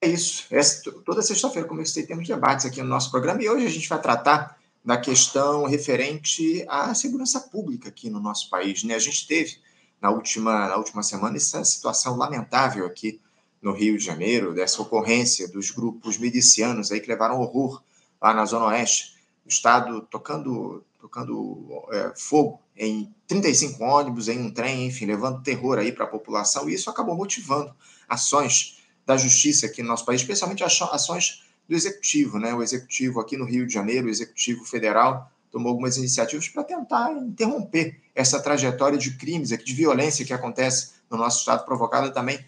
é isso. Essa, toda sexta-feira, como eu citei, temos debates aqui no nosso programa e hoje a gente vai tratar da questão referente à segurança pública aqui no nosso país. Né? A gente teve, na última, na última semana, essa situação lamentável aqui no Rio de Janeiro, dessa ocorrência dos grupos milicianos aí que levaram horror lá na Zona Oeste, o Estado tocando, tocando é, fogo em 35 ônibus, em um trem, enfim, levando terror aí para a população, e isso acabou motivando ações da justiça aqui no nosso país, especialmente ações do executivo, né? O executivo aqui no Rio de Janeiro, o executivo federal, tomou algumas iniciativas para tentar interromper essa trajetória de crimes, de violência que acontece no nosso estado, provocada também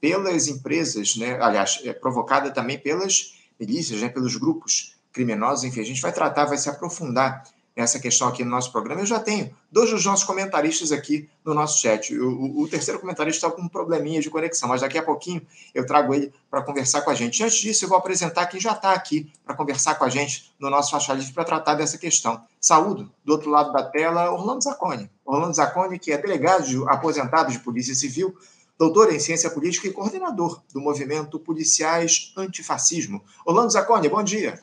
pelas empresas, né? aliás, é provocada também pelas milícias, né? pelos grupos criminosos, enfim, a gente vai tratar, vai se aprofundar essa questão aqui no nosso programa. Eu já tenho dois dos nossos comentaristas aqui no nosso chat. O, o, o terceiro comentarista está com um probleminha de conexão, mas daqui a pouquinho eu trago ele para conversar com a gente. Antes disso, eu vou apresentar quem já está aqui para conversar com a gente no nosso Faixa Livre para tratar dessa questão. Saúdo, do outro lado da tela, Orlando Zacconi. Orlando Zacconi, que é delegado de, aposentado de Polícia Civil, doutor em Ciência Política e coordenador do movimento Policiais Antifascismo. Orlando Zacconi, bom dia.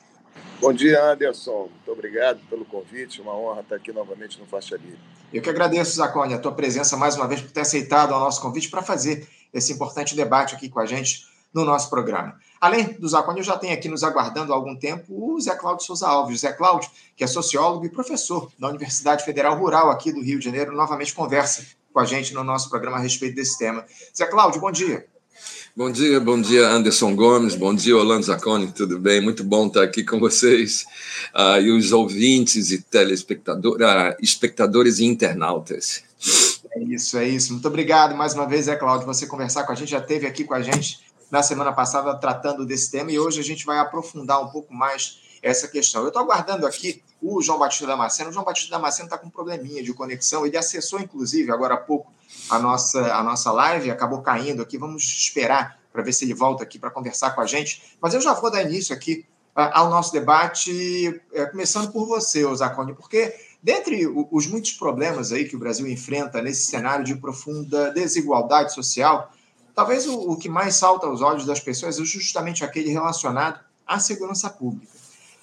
Bom dia, Anderson. Muito obrigado pelo convite. Uma honra estar aqui novamente no Faixa Livre. Eu que agradeço, Zacone, a tua presença mais uma vez por ter aceitado o nosso convite para fazer esse importante debate aqui com a gente no nosso programa. Além do Zacone, eu já tenho aqui nos aguardando há algum tempo o Zé Cláudio Souza Alves. O Zé Cláudio, que é sociólogo e professor da Universidade Federal Rural aqui do Rio de Janeiro, novamente conversa com a gente no nosso programa a respeito desse tema. Zé Cláudio, bom dia. Bom dia, bom dia, Anderson Gomes, bom dia, Orlando Zacconi, tudo bem? Muito bom estar aqui com vocês uh, e os ouvintes e telespectadores, uh, espectadores e internautas. É isso, é isso. Muito obrigado mais uma vez, é Cláudio, você conversar com a gente, já esteve aqui com a gente na semana passada tratando desse tema e hoje a gente vai aprofundar um pouco mais essa questão. Eu estou aguardando aqui o João Batista Damasceno. O João Batista Damasceno está com um probleminha de conexão, ele acessou, inclusive, agora há pouco, a nossa, a nossa live, acabou caindo aqui. Vamos esperar para ver se ele volta aqui para conversar com a gente. Mas eu já vou dar início aqui ao nosso debate, uh, começando por você, Osacone, porque dentre os muitos problemas aí que o Brasil enfrenta nesse cenário de profunda desigualdade social, talvez o que mais salta aos olhos das pessoas é justamente aquele relacionado à segurança pública.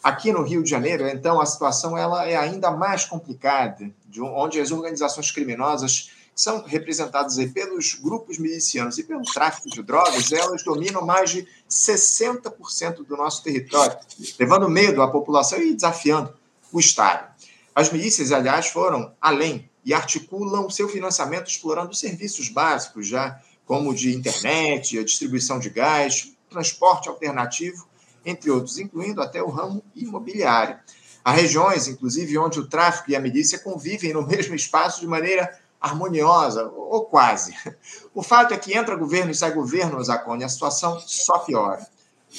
Aqui no Rio de Janeiro, então, a situação ela é ainda mais complicada, onde as organizações criminosas são representadas aí pelos grupos milicianos e pelo tráfico de drogas, elas dominam mais de 60% do nosso território, levando medo à população e desafiando o Estado. As milícias, aliás, foram além e articulam seu financiamento explorando serviços básicos, já como de internet, a distribuição de gás, transporte alternativo, entre outros, incluindo até o ramo imobiliário. Há regiões, inclusive, onde o tráfico e a milícia convivem no mesmo espaço de maneira harmoniosa, ou quase. O fato é que entra governo e sai governo, Zacone, a situação só piora.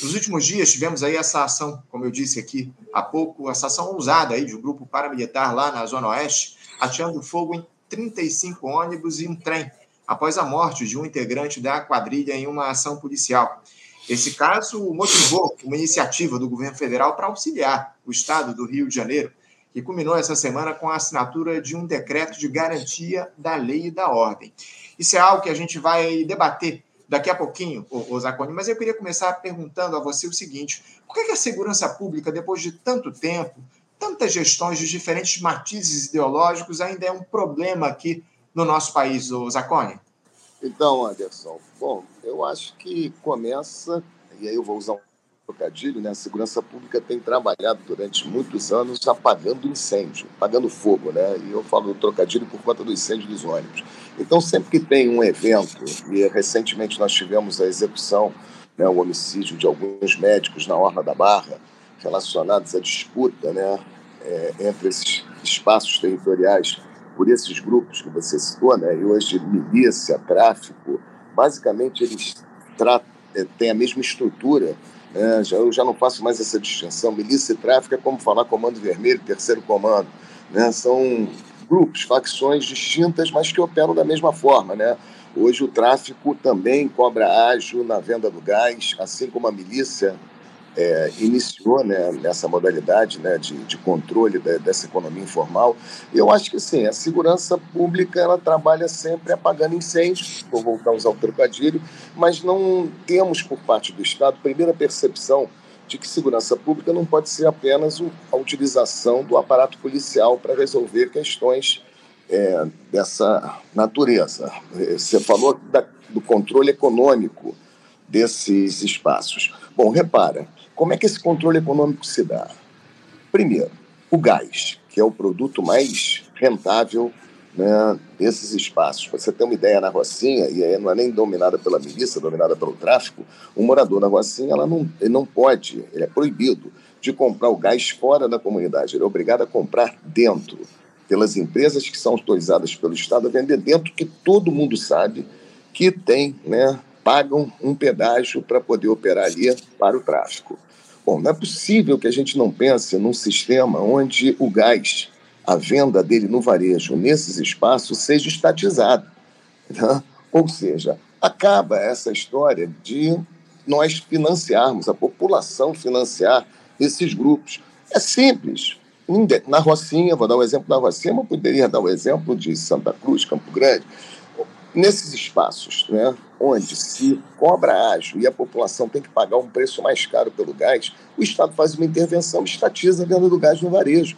Nos últimos dias tivemos aí essa ação, como eu disse aqui há pouco, essa ação ousada aí de um grupo paramilitar lá na Zona Oeste, atirando fogo em 35 ônibus e um trem, após a morte de um integrante da quadrilha em uma ação policial. Esse caso motivou uma iniciativa do governo federal para auxiliar o estado do Rio de Janeiro que culminou essa semana com a assinatura de um decreto de garantia da lei e da ordem. Isso é algo que a gente vai debater daqui a pouquinho, o Zaconi, mas eu queria começar perguntando a você o seguinte: por que a segurança pública, depois de tanto tempo, tantas gestões de diferentes matizes ideológicos, ainda é um problema aqui no nosso país, o Zaconi? Então, Anderson, bom, eu acho que começa, e aí eu vou usar um trocadilho, né? A segurança pública tem trabalhado durante muitos anos apagando incêndio, apagando fogo, né? E eu falo trocadilho por conta do incêndio dos ônibus. Então, sempre que tem um evento, e recentemente nós tivemos a execução, né, o homicídio de alguns médicos na Orla da Barra, relacionados à disputa, né, é, entre esses espaços territoriais por esses grupos que você citou, né? E hoje milícia, tráfico, basicamente eles é, têm a mesma estrutura é, já, eu já não faço mais essa distinção. Milícia e tráfico é como falar comando vermelho, terceiro comando. Né? São grupos, facções distintas, mas que operam da mesma forma. Né? Hoje o tráfico também cobra ágil na venda do gás, assim como a milícia é, iniciou né, nessa modalidade né, de, de controle da, dessa economia informal. Eu acho que sim, a segurança pública ela trabalha sempre apagando incêndios, vou voltar a usar o trocadilho, mas não temos por parte do Estado, primeira percepção de que segurança pública não pode ser apenas a utilização do aparato policial para resolver questões é, dessa natureza. Você falou da, do controle econômico desses espaços. Bom, repara, como é que esse controle econômico se dá? Primeiro, o gás, que é o produto mais rentável né, desses espaços. Você ter uma ideia, na Rocinha, e aí não é nem dominada pela milícia, é dominada pelo tráfico, um morador na Rocinha ela não, ele não pode, ele é proibido de comprar o gás fora da comunidade, ele é obrigado a comprar dentro, pelas empresas que são autorizadas pelo Estado a vender dentro, que todo mundo sabe que tem, né, pagam um pedágio para poder operar ali para o tráfico. Bom, não é possível que a gente não pense num sistema onde o gás, a venda dele no varejo, nesses espaços, seja estatizado. Né? Ou seja, acaba essa história de nós financiarmos, a população financiar esses grupos. É simples. Na Rocinha, vou dar um exemplo da Rocinha, mas poderia dar um exemplo de Santa Cruz, Campo Grande. Nesses espaços, né, onde se cobra ágil e a população tem que pagar um preço mais caro pelo gás, o Estado faz uma intervenção, estatiza a venda do gás no varejo,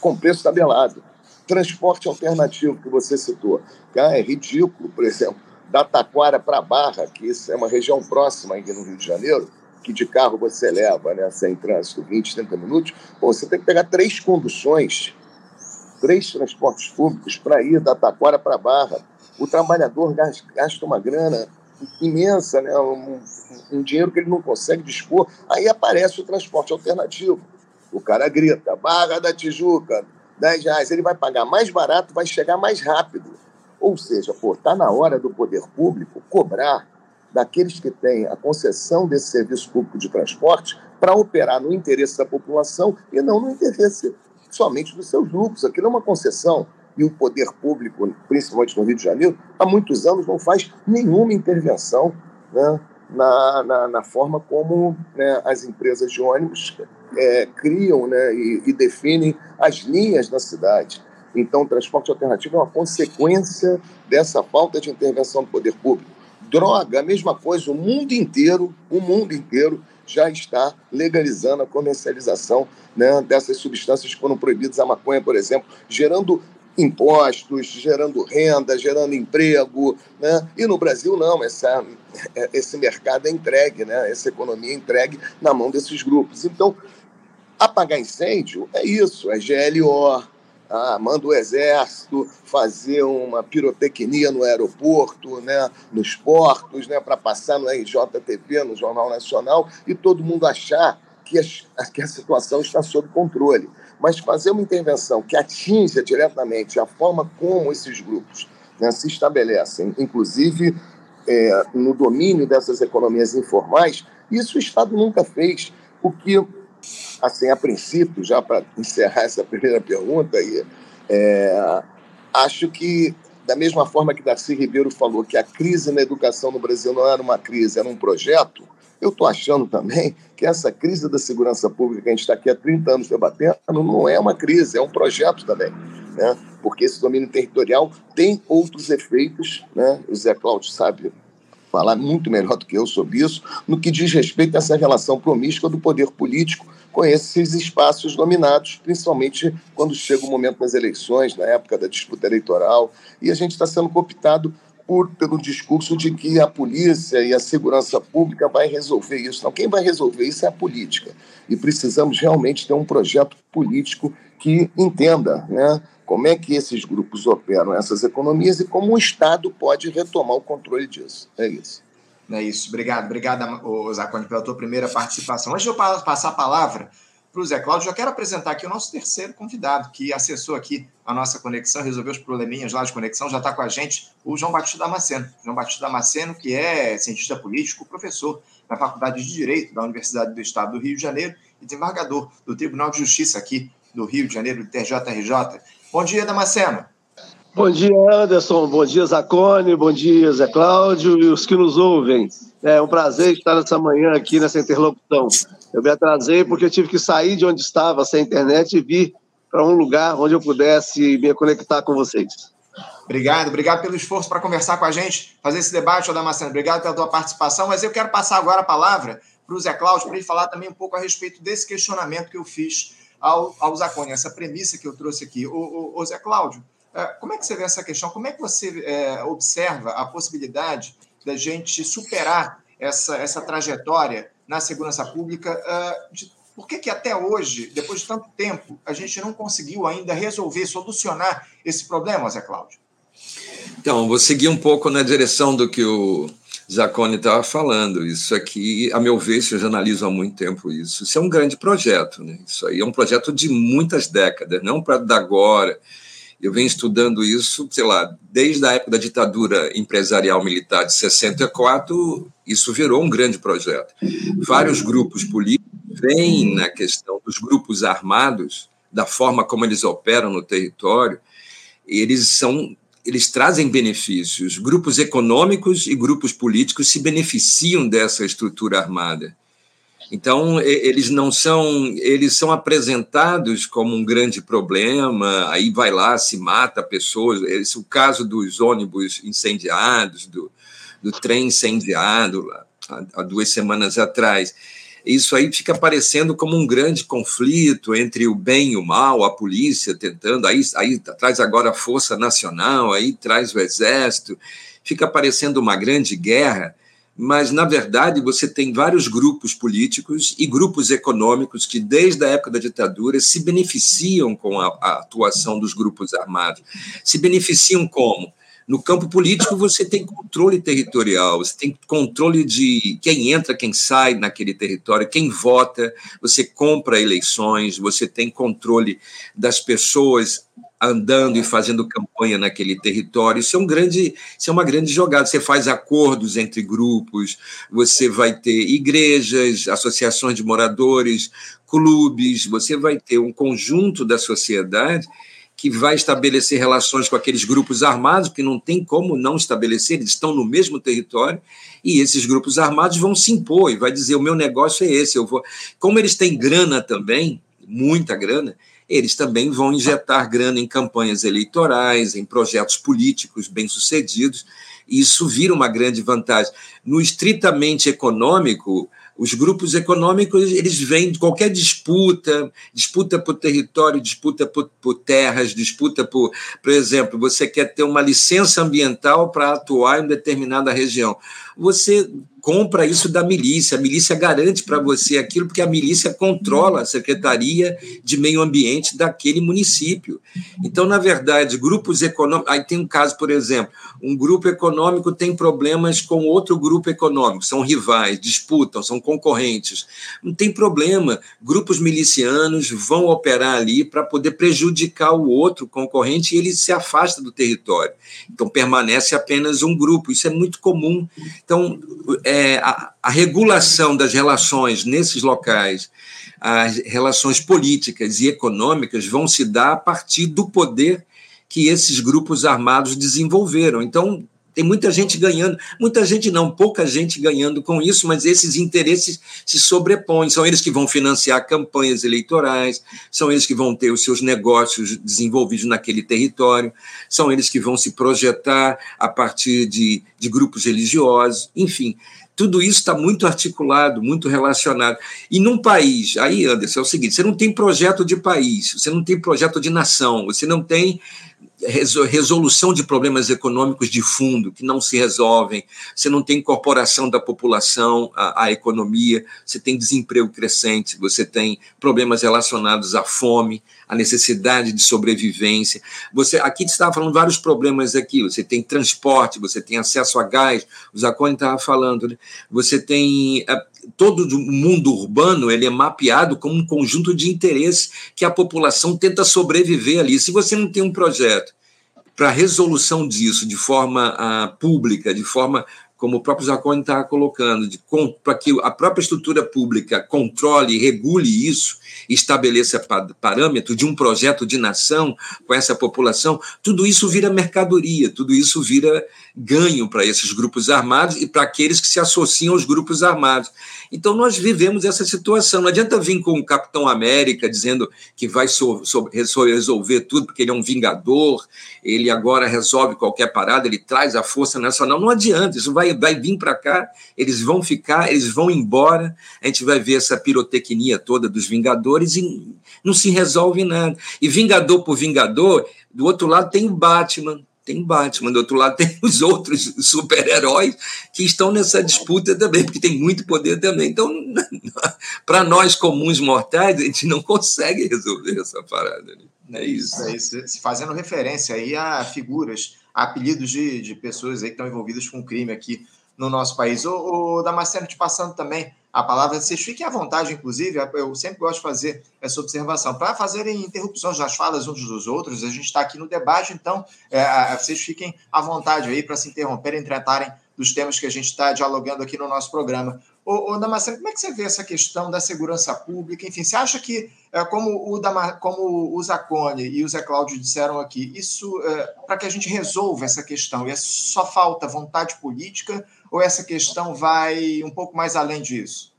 com preço tabelado. Transporte alternativo que você citou. é ridículo, por exemplo, da Taquara para Barra, que isso é uma região próxima aqui no Rio de Janeiro, que de carro você leva, né, sem trânsito, 20, 30 minutos, pô, você tem que pegar três conduções, três transportes públicos para ir da Taquara para Barra o trabalhador gasta uma grana imensa, né? Um, um, dinheiro que ele não consegue dispor. Aí aparece o transporte alternativo. O cara grita, Barra da Tijuca, 10 reais. Ele vai pagar mais barato, vai chegar mais rápido. Ou seja, está na hora do poder público cobrar daqueles que têm a concessão desse serviço público de transporte para operar no interesse da população e não no interesse somente dos seus lucros. Aquilo é uma concessão e o poder público, principalmente no Rio de Janeiro, há muitos anos não faz nenhuma intervenção né, na, na, na, forma como né, as empresas de ônibus é, criam né, e, e, definem as linhas da cidade. Então, o transporte alternativo é uma consequência dessa falta de intervenção do poder público. Droga, a mesma coisa, o mundo inteiro, o mundo inteiro já está legalizando a comercialização né, dessas substâncias que foram proibidas, a maconha, por exemplo, gerando impostos, gerando renda, gerando emprego, né? E no Brasil não, essa, esse mercado é entregue, né? Essa economia é entregue na mão desses grupos. Então, apagar incêndio é isso, é GLO, ah, manda o exército fazer uma pirotecnia no aeroporto, né, nos portos, né, para passar no RJTV, no Jornal Nacional, e todo mundo achar que a, que a situação está sob controle mas fazer uma intervenção que atinja diretamente a forma como esses grupos né, se estabelecem, inclusive é, no domínio dessas economias informais, isso o Estado nunca fez. O que, assim, a princípio, já para encerrar essa primeira pergunta, aí, é, acho que, da mesma forma que Darcy Ribeiro falou que a crise na educação no Brasil não era uma crise, era um projeto, eu estou achando também que essa crise da segurança pública que a gente está aqui há 30 anos debatendo não é uma crise, é um projeto também. Né? Porque esse domínio territorial tem outros efeitos, né? o Zé Cláudio sabe falar muito melhor do que eu sobre isso, no que diz respeito a essa relação promíscua do poder político com esses espaços dominados, principalmente quando chega o momento das eleições, na época da disputa eleitoral, e a gente está sendo cooptado por, pelo discurso de que a polícia e a segurança pública vai resolver isso. Não, quem vai resolver isso é a política. E precisamos realmente ter um projeto político que entenda né, como é que esses grupos operam essas economias e como o Estado pode retomar o controle disso. É isso. É isso. Obrigado, obrigado, Zacone, pela tua primeira participação. Antes de eu passar a palavra para o Zé Cláudio, já quero apresentar aqui o nosso terceiro convidado, que acessou aqui a nossa conexão, resolveu os probleminhas lá de conexão, já está com a gente, o João Batista Damasceno. João Batista Damasceno, que é cientista político, professor na Faculdade de Direito da Universidade do Estado do Rio de Janeiro e desembargador do Tribunal de Justiça aqui do Rio de Janeiro, do TRJRJ. Bom dia, Damasceno. Bom dia, Anderson. Bom dia, Zacone. Bom dia, Zé Cláudio e os que nos ouvem. É um prazer estar nessa manhã aqui nessa interlocução. Eu me atrasei porque eu tive que sair de onde estava, sem internet, e vir para um lugar onde eu pudesse me conectar com vocês. Obrigado, obrigado pelo esforço para conversar com a gente, fazer esse debate, Damasceno. Obrigado pela tua participação, mas eu quero passar agora a palavra para o Zé Cláudio, para ele falar também um pouco a respeito desse questionamento que eu fiz ao, ao Zacone, essa premissa que eu trouxe aqui. O, o, o Zé Cláudio, é, como é que você vê essa questão? Como é que você é, observa a possibilidade da gente superar essa, essa trajetória na segurança pública? Uh, de, por que, que até hoje, depois de tanto tempo, a gente não conseguiu ainda resolver, solucionar esse problema, Zé Cláudio? Então, vou seguir um pouco na direção do que o Zacone estava falando. Isso aqui, a meu ver, eu já analiso há muito tempo isso, isso é um grande projeto. Né? Isso aí é um projeto de muitas décadas, não para agora eu venho estudando isso, sei lá, desde a época da ditadura empresarial militar de 64, isso virou um grande projeto. Vários grupos políticos vêm na questão dos grupos armados, da forma como eles operam no território, eles são eles trazem benefícios. Grupos econômicos e grupos políticos se beneficiam dessa estrutura armada. Então, eles não são, eles são apresentados como um grande problema, aí vai lá, se mata pessoas. Esse é o caso dos ônibus incendiados, do, do trem incendiado, há, há duas semanas atrás. Isso aí fica parecendo como um grande conflito entre o bem e o mal, a polícia tentando, aí, aí traz agora a Força Nacional, aí traz o Exército, fica parecendo uma grande guerra mas, na verdade, você tem vários grupos políticos e grupos econômicos que, desde a época da ditadura, se beneficiam com a, a atuação dos grupos armados. Se beneficiam como? No campo político, você tem controle territorial, você tem controle de quem entra, quem sai naquele território, quem vota, você compra eleições, você tem controle das pessoas andando e fazendo campanha naquele território. Isso é um grande, isso é uma grande jogada. Você faz acordos entre grupos, você vai ter igrejas, associações de moradores, clubes, você vai ter um conjunto da sociedade que vai estabelecer relações com aqueles grupos armados, que não tem como não estabelecer, eles estão no mesmo território, e esses grupos armados vão se impor e vai dizer: o meu negócio é esse, eu vou. Como eles têm grana também, muita grana, eles também vão injetar grana em campanhas eleitorais, em projetos políticos bem-sucedidos, e isso vira uma grande vantagem. No estritamente econômico, os grupos econômicos eles vêm de qualquer disputa, disputa por território, disputa por, por, terras, disputa por, por exemplo, você quer ter uma licença ambiental para atuar em determinada região. Você compra isso da milícia. A milícia garante para você aquilo, porque a milícia controla a Secretaria de Meio Ambiente daquele município. Então, na verdade, grupos econômicos. Aí tem um caso, por exemplo, um grupo econômico tem problemas com outro grupo econômico, são rivais, disputam, são concorrentes. Não tem problema. Grupos milicianos vão operar ali para poder prejudicar o outro concorrente e ele se afasta do território. Então, permanece apenas um grupo. Isso é muito comum. Então, é, é, a, a regulação das relações nesses locais, as relações políticas e econômicas vão se dar a partir do poder que esses grupos armados desenvolveram. Então, tem muita gente ganhando, muita gente não, pouca gente ganhando com isso, mas esses interesses se sobrepõem. São eles que vão financiar campanhas eleitorais, são eles que vão ter os seus negócios desenvolvidos naquele território, são eles que vão se projetar a partir de, de grupos religiosos, enfim. Tudo isso está muito articulado, muito relacionado. E num país, aí, Anderson, é o seguinte: você não tem projeto de país, você não tem projeto de nação, você não tem resolução de problemas econômicos de fundo que não se resolvem, você não tem incorporação da população à, à, economia, você tem desemprego crescente, você tem problemas relacionados à fome, à necessidade de sobrevivência. Você aqui estava falando vários problemas aqui, você tem transporte, você tem acesso a gás, o Zacone estava falando, né? você tem é, todo o mundo urbano ele é mapeado como um conjunto de interesses que a população tenta sobreviver ali. Se você não tem um projeto para resolução disso de forma uh, pública, de forma como o próprio Zacone está colocando, para que a própria estrutura pública controle regule isso, estabeleça parâmetro de um projeto de nação com essa população, tudo isso vira mercadoria, tudo isso vira ganho para esses grupos armados e para aqueles que se associam aos grupos armados. Então, nós vivemos essa situação. Não adianta vir com o Capitão América dizendo que vai so, so, resolver tudo, porque ele é um vingador, ele agora resolve qualquer parada, ele traz a força nacional. Não adianta, isso vai, vai vir para cá, eles vão ficar, eles vão embora, a gente vai ver essa pirotecnia toda dos Vingadores e não se resolve nada. E Vingador por Vingador, do outro lado tem o Batman, tem Batman, do outro lado tem os outros super-heróis que estão nessa disputa também, porque tem muito poder também. Então, para nós comuns mortais, a gente não consegue resolver essa parada. Né? É isso. É isso. Fazendo referência aí a figuras, a apelidos de, de pessoas aí que estão envolvidas com crime aqui no nosso país. O, o Damasceno te passando também a palavra, vocês fiquem à vontade, inclusive, eu sempre gosto de fazer essa observação, para fazerem interrupções nas falas uns dos outros, a gente está aqui no debate, então é, vocês fiquem à vontade aí para se interromperem, tratarem dos temas que a gente está dialogando aqui no nosso programa. Ô, ô Damasceno, como é que você vê essa questão da segurança pública? Enfim, você acha que, é, como, o Dama, como o Zacone e o Zé Cláudio disseram aqui, isso, é, para que a gente resolva essa questão, é só falta vontade política ou essa questão vai um pouco mais além disso?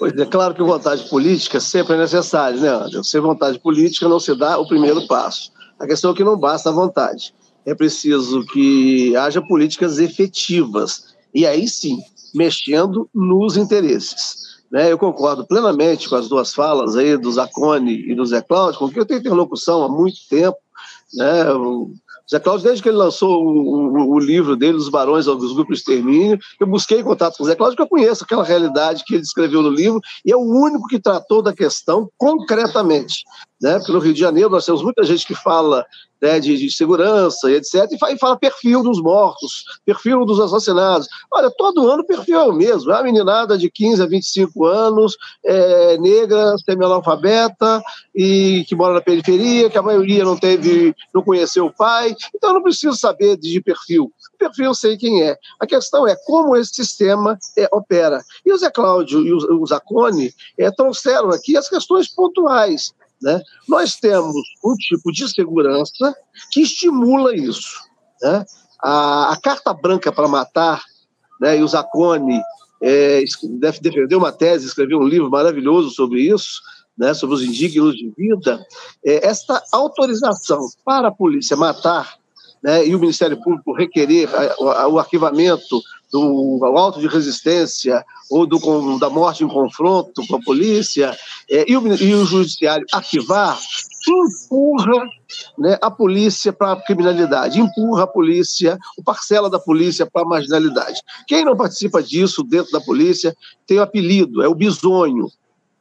Pois é, claro que vontade política sempre é necessária, né, Anderson? Sem vontade política não se dá o primeiro passo. A questão é que não basta a vontade. É preciso que haja políticas efetivas. E aí sim, mexendo nos interesses. Né? Eu concordo plenamente com as duas falas aí do Zacone e do Zé Cláudio, com que eu tenho interlocução há muito tempo. Né? Zé Cláudio, desde que ele lançou o, o, o livro dele, Os Barões dos Grupos Extermínio, eu busquei contato com o Zé Cláudio, porque eu conheço aquela realidade que ele descreveu no livro, e é o único que tratou da questão concretamente. Né? Porque no Rio de Janeiro nós temos muita gente que fala né, de, de, segurança e etc. E fala, perfil dos mortos, perfil dos assassinados. Olha, todo ano perfil é o mesmo. É a meninada de 15 a 25 anos, é, negra, semi-analfabeta e que mora na periferia, que a maioria não teve, não conheceu o pai. Então eu não preciso saber de perfil. O perfil eu sei quem é. A questão é como esse sistema é, opera. E o Zé Cláudio e o, o Zacone é, trouxeram aqui as questões pontuais. Né? Nós temos um tipo de segurança que estimula isso. Né? A, a carta branca para matar, né, e o Zacone é, deve defender uma tese, escreveu um livro maravilhoso sobre isso, né, sobre os indignos de vida. É, esta autorização para a polícia matar né, e o Ministério Público requerer o arquivamento do auto de resistência ou do, da morte em confronto com a polícia, é, e, o, e o judiciário ativar, empurra né, a polícia para a criminalidade, empurra a polícia, o parcela da polícia para a marginalidade. Quem não participa disso dentro da polícia tem o apelido, é o bisonho.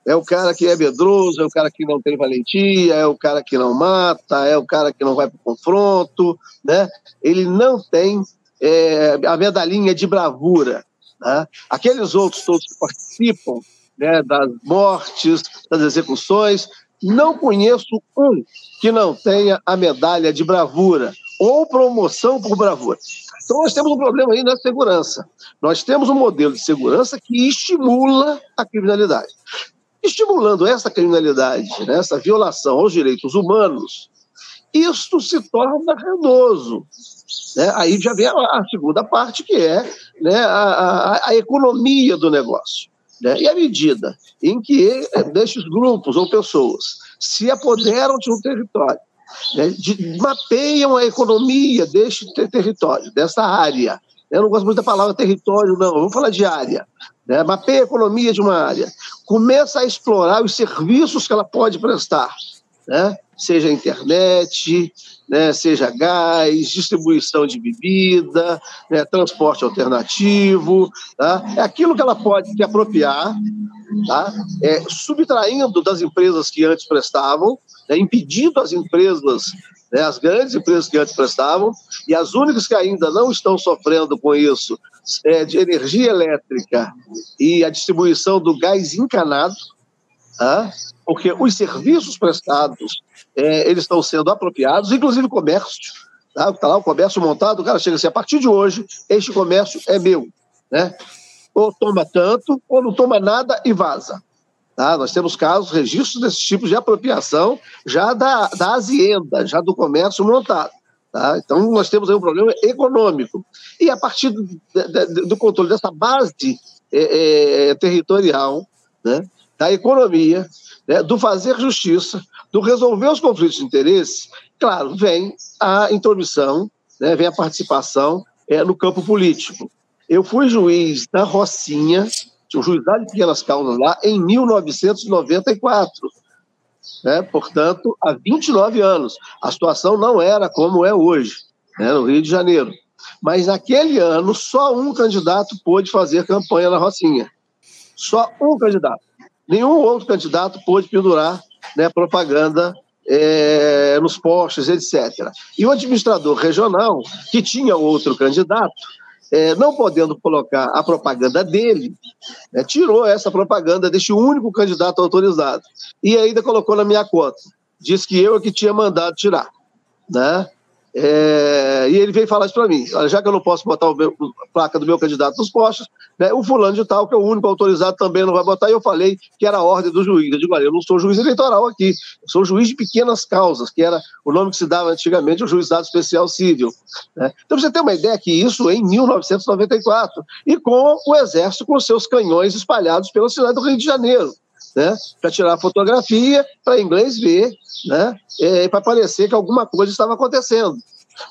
É o cara que é medroso, é o cara que não tem valentia, é o cara que não mata, é o cara que não vai para o confronto, né? Ele não tem é, a medalhinha de bravura. Né? Aqueles outros todos que participam né, das mortes, das execuções, não conheço um que não tenha a medalha de bravura ou promoção por bravura. Então, nós temos um problema aí na segurança. Nós temos um modelo de segurança que estimula a criminalidade. Estimulando essa criminalidade, né, essa violação aos direitos humanos, isto se torna renoso. Né? Aí já vem a, a, segunda parte, que é né, a, a, a economia do negócio. Né? E à medida em que é, destes grupos ou pessoas se apoderam de um território, né, de, mapeiam a economia deste território, dessa área. Eu não gosto muito da palavra território, não, vamos falar de área. Né? Mapeia a economia de uma área, começa a explorar os serviços que ela pode prestar, né? Seja internet, né, seja gás, distribuição de bebida, né, transporte alternativo, tá? é aquilo que ela pode se apropriar, tá? é, subtraindo das empresas que antes prestavam, né, impedindo as empresas, né, as grandes empresas que antes prestavam, e as únicas que ainda não estão sofrendo com isso é de energia elétrica e a distribuição do gás encanado, tá? Porque os serviços prestados é, eles estão sendo apropriados, inclusive comércio. Tá? tá lá o comércio montado, o cara chega assim, a partir de hoje, este comércio é meu. Né? Ou toma tanto, ou não toma nada e vaza. Tá? Nós temos casos, registros desses tipos de apropriação já da, da azienda, já do comércio montado. Tá? Então, nós temos aí um problema econômico. E a partir do, do, do controle dessa base é, é, territorial, né, da economia, né, do fazer justiça, do resolver os conflitos de interesse, claro, vem a intromissão, né, vem a participação é, no campo político. Eu fui juiz da Rocinha, o juizado de pequenas causas lá, em 1994. Né? Portanto, há 29 anos. A situação não era como é hoje, né, no Rio de Janeiro. Mas naquele ano, só um candidato pôde fazer campanha na Rocinha. Só um candidato. Nenhum outro candidato pôde pendurar né, propaganda é, nos postes, etc. E o administrador regional, que tinha outro candidato, é, não podendo colocar a propaganda dele, né, tirou essa propaganda deste único candidato autorizado. E ainda colocou na minha conta. Diz que eu é que tinha mandado tirar. Né? É, e ele veio falar isso para mim. Já que eu não posso botar a placa do meu candidato nos postos, né, o fulano de tal, que é o único autorizado, também não vai botar. E eu falei que era a ordem do juiz. Eu digo, olha, eu não sou juiz eleitoral aqui, eu sou juiz de pequenas causas, que era o nome que se dava antigamente, o juizado especial civil. Né? Então você tem uma ideia que isso em 1994, e com o exército com seus canhões espalhados pela cidade do Rio de Janeiro. Né, para tirar fotografia, para inglês ver, né, é, para parecer que alguma coisa estava acontecendo.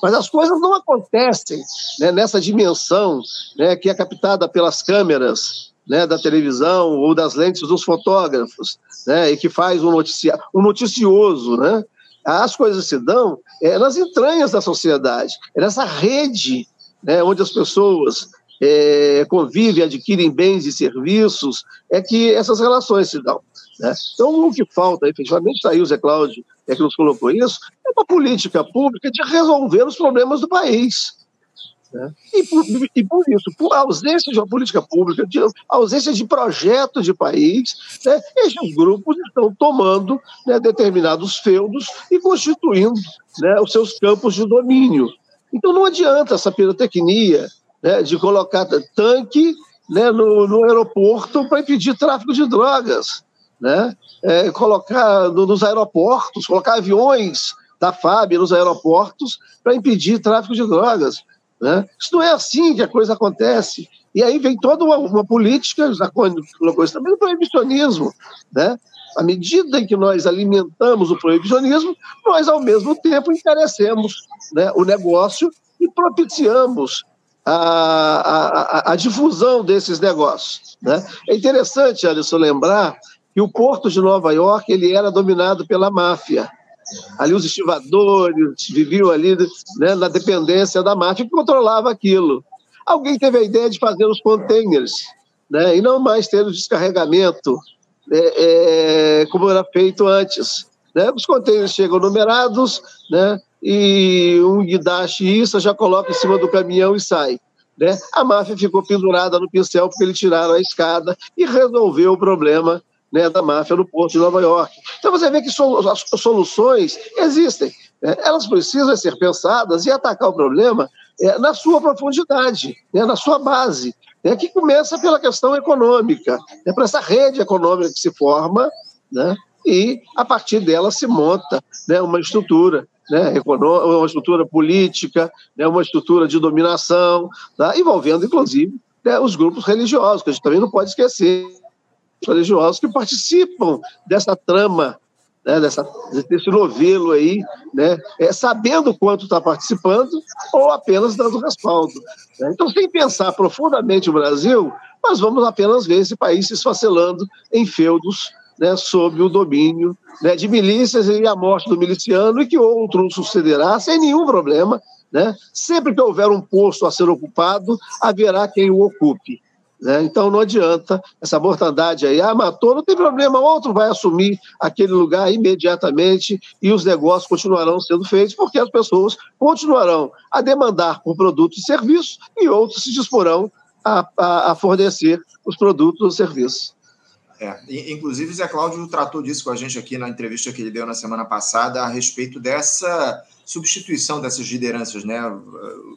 Mas as coisas não acontecem né, nessa dimensão né, que é captada pelas câmeras né, da televisão ou das lentes dos fotógrafos, né, e que faz um, noticia um noticioso. Né? As coisas se dão é, nas entranhas da sociedade, é nessa rede né, onde as pessoas é, convivem, adquirem bens e serviços, é que essas relações se dão. Né? Então, o que falta, efetivamente, está aí o Zé Cláudio é que nos colocou isso, é uma política pública de resolver os problemas do país. Né? E, por, e, por, isso, por ausência de uma política pública, de ausência de projeto de país, né, esses grupos estão tomando né, determinados feudos e constituindo né, os seus campos de domínio. Então não adianta essa pirotecnia né, de colocar tanque né, no, no aeroporto para impedir tráfico de drogas né? É, colocar nos aeroportos, colocar aviões da FAB nos aeroportos para impedir tráfico de drogas. Né? Isso não é assim que a coisa acontece. E aí vem toda uma, uma política, já colocou isso também, do proibicionismo. Né? À medida em que nós alimentamos o proibicionismo, nós, ao mesmo tempo, encarecemos né, o negócio e propiciamos a, a, a, difusão desses negócios. Né? É interessante, Alisson, lembrar que o porto de Nova York ele era dominado pela máfia. Ali os estivadores viviam ali né, na dependência da máfia que controlava aquilo. Alguém teve a ideia de fazer os containers né, e não mais ter o descarregamento né, é, como era feito antes. Né? Os containers chegam numerados né, e um guidachista já coloca em cima do caminhão e sai. Né? A máfia ficou pendurada no pincel porque eles tiraram a escada e resolveu o problema né, da máfia no porto de Nova York. Então você vê que soluções existem. Né? Elas precisam ser pensadas e atacar o problema é, na sua profundidade, né, na sua base, né, que começa pela questão econômica, né, para essa rede econômica que se forma, né, e a partir dela se monta né, uma estrutura né, uma estrutura política, né, uma estrutura de dominação, tá, envolvendo, inclusive, né, os grupos religiosos, que a gente também não pode esquecer religiosos que participam dessa trama, né, dessa, desse novelo aí, né, é, sabendo quanto está participando ou apenas dando respaldo. Né? Então, sem pensar profundamente o Brasil, nós vamos apenas ver esse país se esfacelando em feudos né, sob o domínio né, de milícias e a morte do miliciano e que outro sucederá sem nenhum problema. Né? Sempre que houver um posto a ser ocupado, haverá quem o ocupe. Né? Então não adianta essa mortandade aí. Ah, matou, não tem problema, outro vai assumir aquele lugar imediatamente e os negócios continuarão sendo feitos, porque as pessoas continuarão a demandar por produtos e serviços e outros se disporão a, a, a fornecer os produtos ou serviços. É. Inclusive, Zé Cláudio tratou disso com a gente aqui na entrevista que ele deu na semana passada a respeito dessa substituição dessas lideranças, né?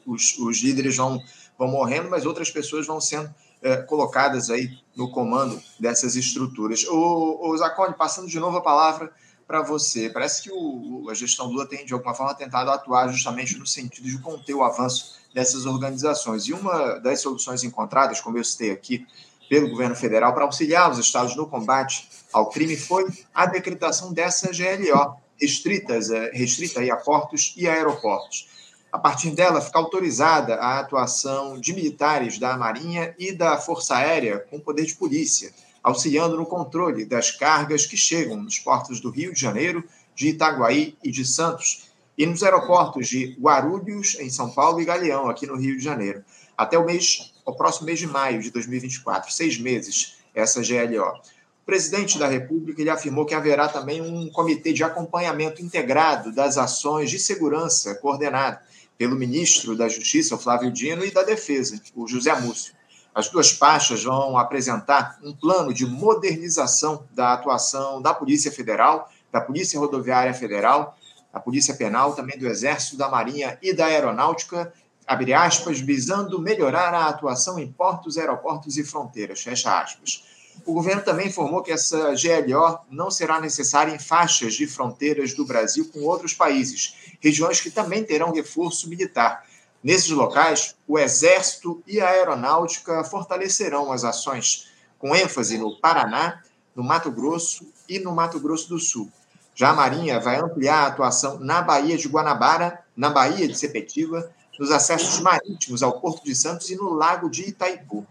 Os, os líderes vão, vão morrendo, mas outras pessoas vão sendo é, colocadas aí no comando dessas estruturas. O, o Zacone, passando de novo a palavra para você. Parece que o, a gestão Lula tem, de alguma forma, tentado atuar justamente no sentido de conter o avanço dessas organizações. E uma das soluções encontradas, como eu citei aqui, pelo governo federal para auxiliar os estados no combate ao crime foi a decretação dessa GLO, restritas, eh, restrita a portos e aeroportos. A partir dela, fica autorizada a atuação de militares da Marinha e da Força Aérea com poder de polícia, auxiliando no controle das cargas que chegam nos portos do Rio de Janeiro, de Itaguaí e de Santos, e nos aeroportos de Guarulhos, em São Paulo, e Galeão, aqui no Rio de Janeiro. Até o mês, o próximo mês de maio de 2024, seis meses, essa GLO presidente da República ele afirmou que haverá também um comitê de acompanhamento integrado das ações de segurança coordenado pelo ministro da Justiça, o Flávio Dino, e da Defesa, o José Múcio. As duas pastas vão apresentar um plano de modernização da atuação da Polícia Federal, da Polícia Rodoviária Federal, da Polícia Penal, também do Exército, da Marinha e da Aeronáutica, abre aspas, visando melhorar a atuação em portos, aeroportos e fronteiras, fecha aspas. O governo também informou que essa GLO não será necessária em faixas de fronteiras do Brasil com outros países, regiões que também terão reforço militar. Nesses locais, o Exército e a Aeronáutica fortalecerão as ações, com ênfase no Paraná, no Mato Grosso e no Mato Grosso do Sul. Já a Marinha vai ampliar a atuação na Baía de Guanabara, na Baía de Sepetiba, nos acessos marítimos ao Porto de Santos e no Lago de Itaipu.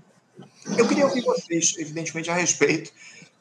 Eu queria ouvir vocês, evidentemente, a respeito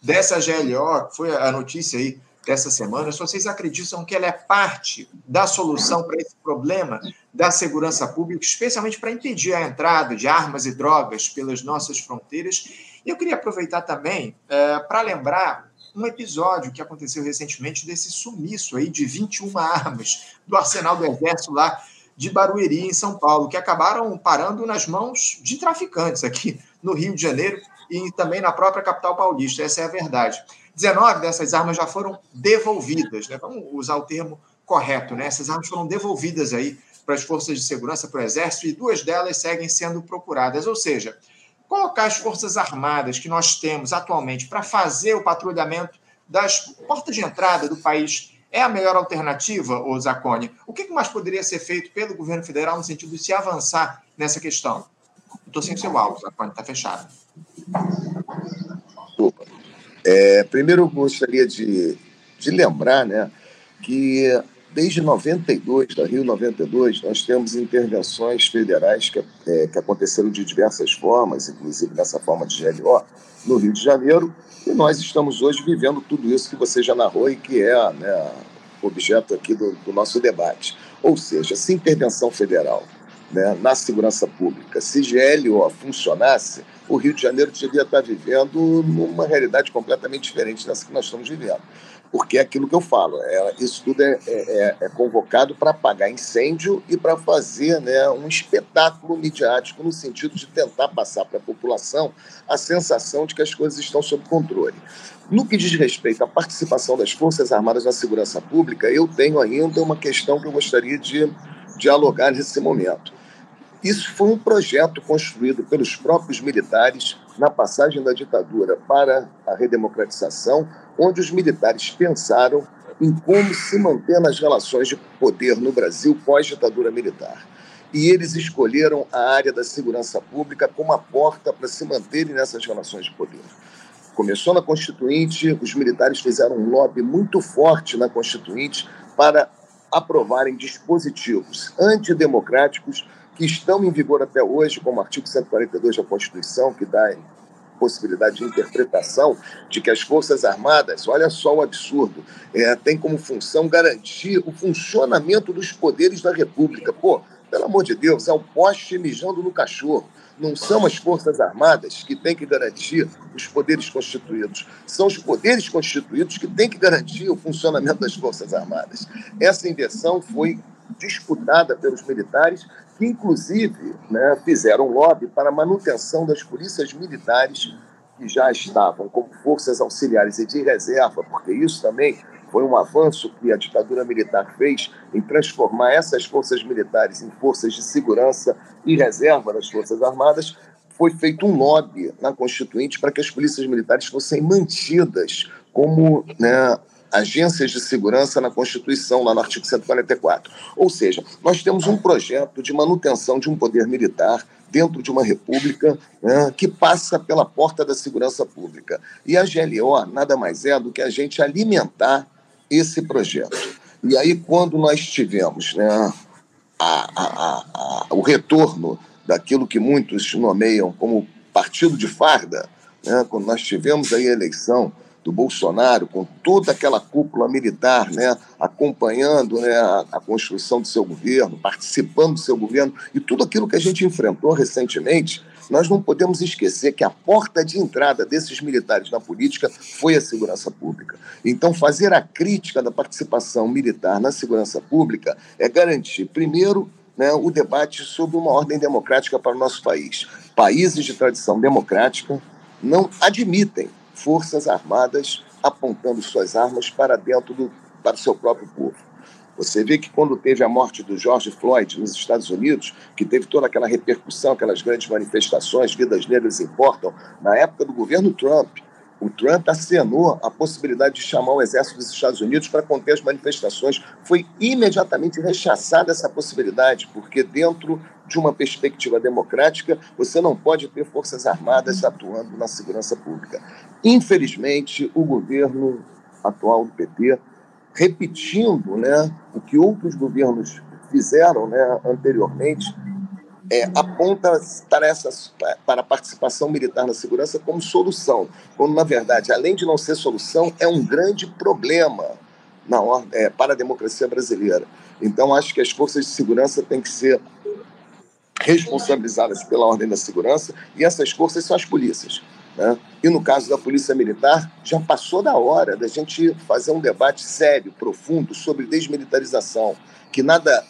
dessa GLO, que foi a notícia aí dessa semana, se vocês acreditam que ela é parte da solução para esse problema da segurança pública, especialmente para impedir a entrada de armas e drogas pelas nossas fronteiras. E eu queria aproveitar também é, para lembrar um episódio que aconteceu recentemente desse sumiço aí de 21 armas do arsenal do Exército lá de Barueri, em São Paulo, que acabaram parando nas mãos de traficantes aqui no Rio de Janeiro e também na própria capital paulista. Essa é a verdade. 19 dessas armas já foram devolvidas, né? vamos usar o termo correto, né? Essas armas foram devolvidas aí para as forças de segurança, para o Exército, e duas delas seguem sendo procuradas. Ou seja, colocar as forças armadas que nós temos atualmente para fazer o patrulhamento das portas de entrada do país é a melhor alternativa, Zacone? O que mais poderia ser feito pelo governo federal no sentido de se avançar nessa questão? Estou sem seu áudio, Zacone, está fechado. Desculpa. É, primeiro, eu gostaria de, de lembrar né, que desde 92, da Rio 92, nós temos intervenções federais que, é, que aconteceram de diversas formas, inclusive nessa forma de GLO, no Rio de Janeiro, e nós estamos hoje vivendo tudo isso que você já narrou e que é né, objeto aqui do, do nosso debate. Ou seja, se intervenção federal né, na segurança pública, se GLO funcionasse, o Rio de Janeiro devia estar vivendo numa realidade completamente diferente dessa que nós estamos vivendo. Porque é aquilo que eu falo, é, isso tudo é, é, é convocado para apagar incêndio e para fazer né, um espetáculo midiático no sentido de tentar passar para a população a sensação de que as coisas estão sob controle. No que diz respeito à participação das Forças Armadas na segurança pública, eu tenho ainda uma questão que eu gostaria de dialogar nesse momento. Isso foi um projeto construído pelos próprios militares na passagem da ditadura para a redemocratização, onde os militares pensaram em como se manter nas relações de poder no Brasil pós-ditadura militar. E eles escolheram a área da segurança pública como a porta para se manterem nessas relações de poder. Começou na Constituinte, os militares fizeram um lobby muito forte na Constituinte para aprovarem dispositivos antidemocráticos que estão em vigor até hoje, como o artigo 142 da Constituição, que dá possibilidade de interpretação de que as Forças Armadas, olha só o absurdo, é, tem como função garantir o funcionamento dos poderes da República. Pô, pelo amor de Deus, é o poste mijando no cachorro. Não são as Forças Armadas que têm que garantir os poderes constituídos. São os poderes constituídos que têm que garantir o funcionamento das Forças Armadas. Essa inversão foi disputada pelos militares, que inclusive né, fizeram lobby para a manutenção das polícias militares que já estavam como forças auxiliares e de reserva, porque isso também foi um avanço que a ditadura militar fez em transformar essas forças militares em forças de segurança e reserva das Forças Armadas, foi feito um lobby na Constituinte para que as polícias militares fossem mantidas como né, agências de segurança na Constituição, lá no artigo 144. Ou seja, nós temos um projeto de manutenção de um poder militar dentro de uma república né, que passa pela porta da segurança pública. E a GLO nada mais é do que a gente alimentar esse projeto. E aí, quando nós tivemos né, a, a, a, o retorno daquilo que muitos nomeiam como partido de farda, né, quando nós tivemos aí a eleição do Bolsonaro, com toda aquela cúpula militar, né, acompanhando né, a, a, construção do seu governo, participando do seu governo, e tudo aquilo que a gente enfrentou recentemente, nós não podemos esquecer que a porta de entrada desses militares na política foi a segurança pública. Então, fazer a crítica da participação militar na segurança pública é garantir, primeiro, né, o debate sobre uma ordem democrática para o nosso país. Países de tradição democrática não admitem forças armadas apontando suas armas para dentro do para o seu próprio povo. Você vê que quando teve a morte do George Floyd nos Estados Unidos, que teve toda aquela repercussão, aquelas grandes manifestações, vidas negras importam, na época do governo Trump, o Trump acenou a possibilidade de chamar o exército dos Estados Unidos para conter as manifestações. Foi imediatamente rechaçada essa possibilidade, porque dentro de uma perspectiva democrática, você não pode ter forças armadas atuando na segurança pública. Infelizmente, o governo atual do PT, repetindo né, o que outros governos fizeram né, anteriormente, é, aponta tarefas para a participação militar na segurança como solução, quando, na verdade, além de não ser solução, é um grande problema na é, para a democracia brasileira. Então, acho que as forças de segurança têm que ser responsabilizadas pela ordem da segurança e essas forças são as polícias. Né? E no caso da Polícia Militar, já passou da hora da gente fazer um debate sério, profundo sobre desmilitarização, que nada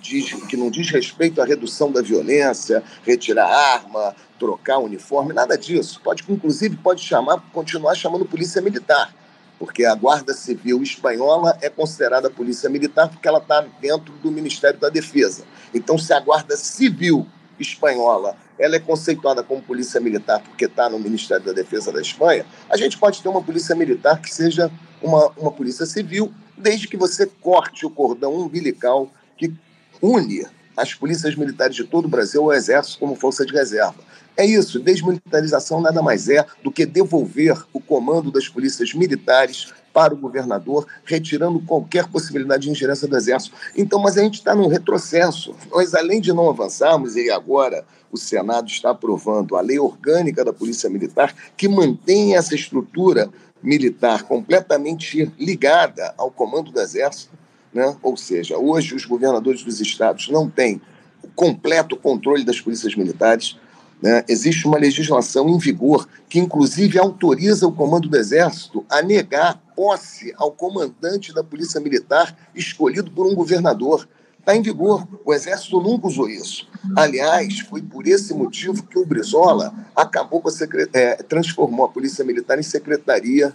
diz, que não diz respeito à redução da violência, retirar arma, trocar uniforme, nada disso. Pode, inclusive, pode chamar, continuar chamando polícia militar, porque a Guarda Civil espanhola é considerada polícia militar porque ela está dentro do Ministério da Defesa. Então, se a Guarda Civil espanhola ela é conceituada como polícia militar porque está no Ministério da Defesa da Espanha, a gente pode ter uma polícia militar que seja uma, uma polícia civil, desde que você corte o cordão umbilical que une as polícias militares de todo o Brasil ao Exército como força de reserva. É isso, desmilitarização nada mais é do que devolver o comando das polícias militares para o governador, retirando qualquer possibilidade de ingerência do Exército. Então, mas a gente está num retrocesso. Nós, além de não avançarmos, e agora o Senado está aprovando a lei orgânica da Polícia Militar, que mantém essa estrutura militar completamente ligada ao comando do Exército, né? Ou seja, hoje os governadores dos estados não têm o completo controle das polícias militares. Né? Existe uma legislação em vigor que, inclusive, autoriza o comando do Exército a negar posse ao comandante da Polícia Militar escolhido por um governador. Está em vigor. O Exército nunca usou isso. Aliás, foi por esse motivo que o Brizola acabou com a secret... é, transformou a Polícia Militar em Secretaria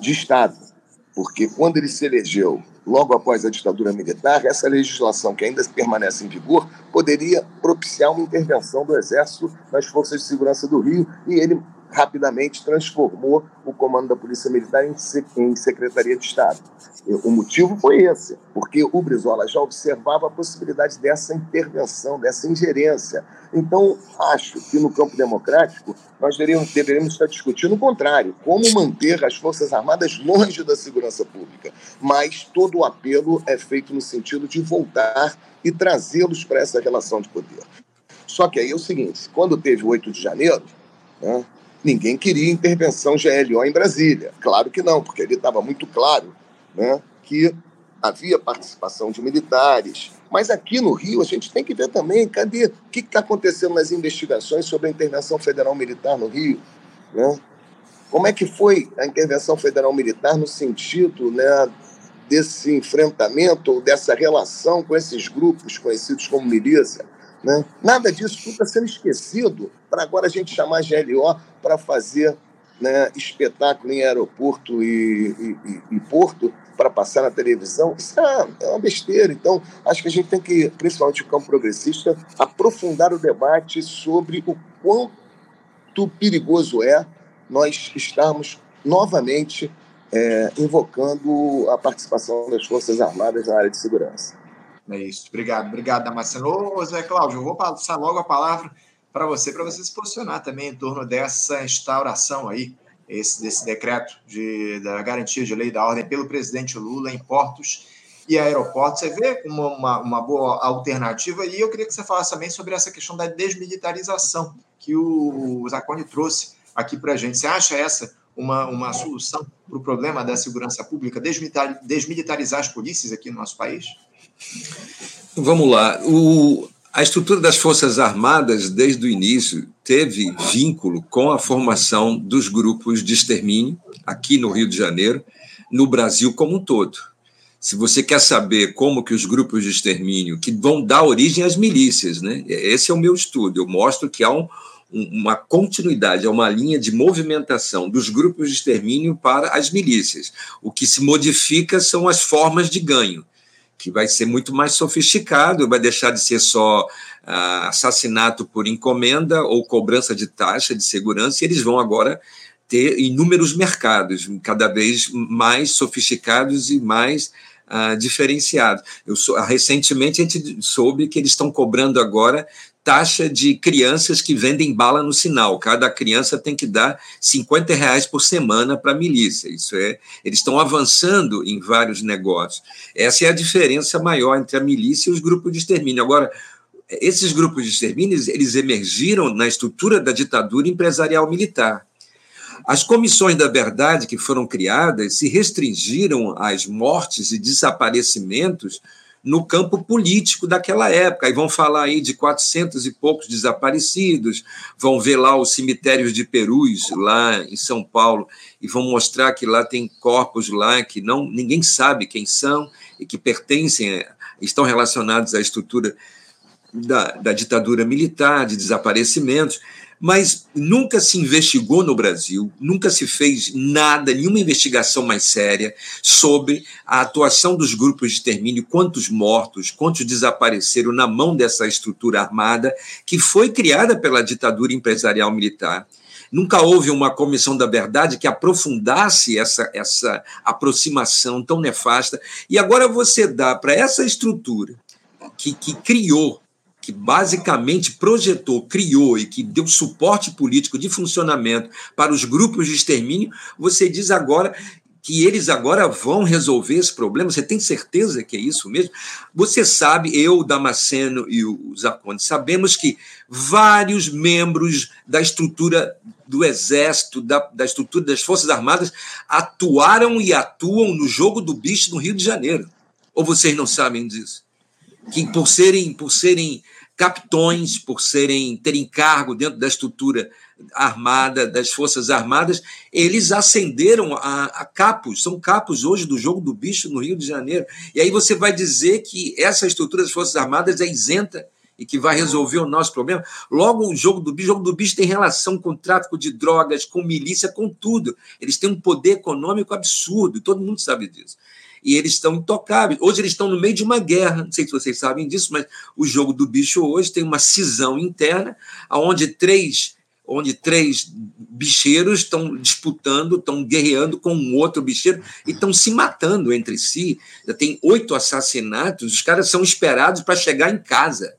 de Estado. Porque quando ele se elegeu logo após a ditadura militar, essa legislação que ainda permanece em vigor poderia propiciar uma intervenção do Exército nas forças de segurança do Rio e ele rapidamente transformou o comando da Polícia Militar em, em Secretaria de Estado. O motivo foi esse, porque o Brizola já observava a possibilidade dessa intervenção, dessa ingerência. Então, acho que no campo democrático nós deveríamos, deveríamos estar discutindo o contrário, como manter as Forças Armadas longe da segurança pública. Mas todo o apelo é feito no sentido de voltar e trazê-los para essa relação de poder. Só que aí é o seguinte: quando teve o 8 de janeiro, né, ninguém queria intervenção GLO em Brasília. Claro que não, porque ele estava muito claro né, que havia participação de militares. Mas aqui no Rio, a gente tem que ver também cadê o que está acontecendo nas investigações sobre a intervenção federal militar no Rio. Né? Como é que foi a intervenção federal militar no sentido né, desse enfrentamento dessa relação com esses grupos conhecidos como milícia? Né? Nada disso tudo está sendo esquecido para agora a gente chamar a GLO para fazer né, espetáculo em aeroporto e, e, e porto para passar na televisão, isso é, é, uma besteira. Então, acho que a gente tem que, principalmente o campo progressista, aprofundar o debate sobre o quanto perigoso é nós estarmos novamente é, invocando a participação das Forças Armadas na área de segurança. É isso. Obrigado, obrigado, Damasceno. Ô, Zé Cláudio, eu vou passar logo a palavra para você, para você se posicionar também em torno dessa instauração aí, esse, desse decreto de, da garantia de lei da ordem pelo presidente Lula em portos e aeroportos. Você vê como uma, uma boa alternativa e eu queria que você falasse também sobre essa questão da desmilitarização que o Zaconi trouxe aqui para a gente. Você acha essa uma, uma solução para o problema da segurança pública, desmilitar, desmilitarizar as polícias aqui no nosso país? Vamos lá. O, a estrutura das Forças Armadas, desde o início, teve vínculo com a formação dos grupos de extermínio aqui no Rio de Janeiro, no Brasil como um todo. Se você quer saber como que os grupos de extermínio, que vão dar origem às milícias, né? esse é o meu estudo, eu mostro que há um, uma continuidade, há uma linha de movimentação dos grupos de extermínio para as milícias. O que se modifica são as formas de ganho que vai ser muito mais sofisticado, vai deixar de ser só ah, assassinato por encomenda ou cobrança de taxa de segurança, e eles vão agora ter inúmeros mercados, cada vez mais sofisticados e mais ah, diferenciados. Eu sou, recentemente a gente soube que eles estão cobrando agora taxa de crianças que vendem bala no sinal. Cada criança tem que dar 50 reais por semana para a milícia. Isso é, eles estão avançando em vários negócios. Essa é a diferença maior entre a milícia e os grupos de extermínio. Agora, esses grupos de extermínio, eles emergiram na estrutura da ditadura empresarial militar. As comissões da verdade que foram criadas se restringiram às mortes e desaparecimentos no campo político daquela época. E vão falar aí de 400 e poucos desaparecidos, vão ver lá os cemitérios de Perus, lá em São Paulo, e vão mostrar que lá tem corpos lá que não ninguém sabe quem são e que pertencem, estão relacionados à estrutura da, da ditadura militar, de desaparecimentos mas nunca se investigou no Brasil, nunca se fez nada, nenhuma investigação mais séria sobre a atuação dos grupos de extermínio, quantos mortos, quantos desapareceram na mão dessa estrutura armada que foi criada pela ditadura empresarial militar. Nunca houve uma comissão da verdade que aprofundasse essa, essa aproximação tão nefasta. E agora você dá para essa estrutura que, que criou que basicamente projetou, criou e que deu suporte político de funcionamento para os grupos de extermínio, você diz agora que eles agora vão resolver esse problema? Você tem certeza que é isso mesmo? Você sabe, eu, Damasceno e o Zacone, sabemos que vários membros da estrutura do Exército, da, da estrutura das Forças Armadas, atuaram e atuam no jogo do bicho no Rio de Janeiro. Ou vocês não sabem disso? Que por serem, por serem capitões, por serem terem cargo dentro da estrutura armada, das Forças Armadas, eles ascenderam a, a, capos, são capos hoje do jogo do bicho no Rio de Janeiro. E aí você vai dizer que essa estrutura das Forças Armadas é isenta e que vai resolver o nosso problema. Logo, o jogo do bicho, o jogo do bicho tem relação com tráfico de drogas, com milícia, com tudo. Eles têm um poder econômico absurdo, todo mundo sabe disso e eles estão intocáveis. Hoje eles estão no meio de uma guerra, não sei se vocês sabem disso, mas o jogo do bicho hoje tem uma cisão interna, onde três, onde três bicheiros estão disputando, estão guerreando com um outro bicheiro e estão se matando entre si. Já tem oito assassinatos, os caras são esperados para chegar em casa.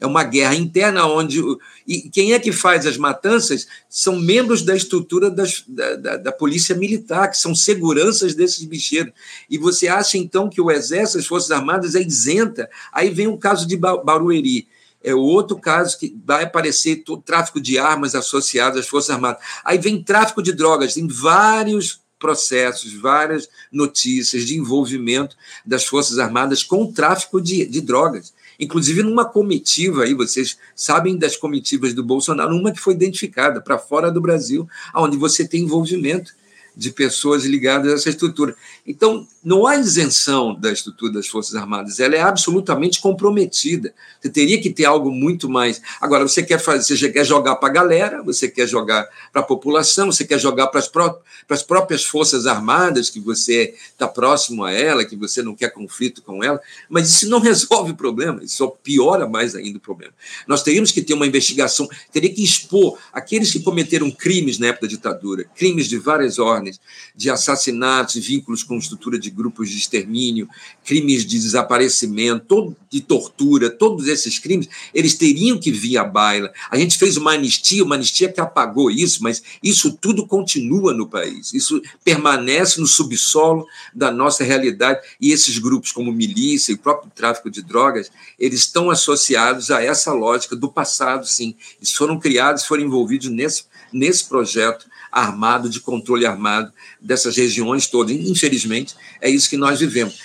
É uma guerra interna onde. E quem é que faz as matanças são membros da estrutura das, da, da, da, polícia militar, que são seguranças desses bicheiros. E você acha, então, que o Exército, as Forças Armadas, é isenta? Aí vem o caso de Barueri. É outro caso que vai aparecer o tráfico de armas associado às Forças Armadas. Aí vem tráfico de drogas, tem vários processos, várias notícias de envolvimento das Forças Armadas com o tráfico de, de drogas inclusive numa comitiva aí, vocês sabem das comitivas do Bolsonaro, uma que foi identificada para fora do Brasil, onde você tem envolvimento de pessoas ligadas a essa estrutura. Então, não há isenção da estrutura das Forças Armadas, ela é absolutamente comprometida. Você teria que ter algo muito mais. Agora, você quer fazer, você quer jogar para a galera, você quer jogar para a população, você quer jogar para as, próprias Forças Armadas, que você está próximo a ela, que você não quer conflito com ela, mas isso não resolve o problema, isso só piora mais ainda o problema. Nós teríamos que ter uma investigação, teria que expor aqueles que cometeram crimes na época da ditadura, crimes de várias ordens, de assassinatos, vínculos com estrutura de grupos de extermínio, crimes de desaparecimento, de tortura, todos esses crimes, eles teriam que vir à baila. A gente fez uma anistia, uma anistia que apagou isso, mas isso tudo continua no país, isso permanece no subsolo da nossa realidade, e esses grupos, como milícia e o próprio tráfico de drogas, eles estão associados a essa lógica do passado, sim. Eles foram criados, foram envolvidos nesse, nesse projeto armado, de controle armado dessas regiões todas. Infelizmente, é isso que nós vivemos.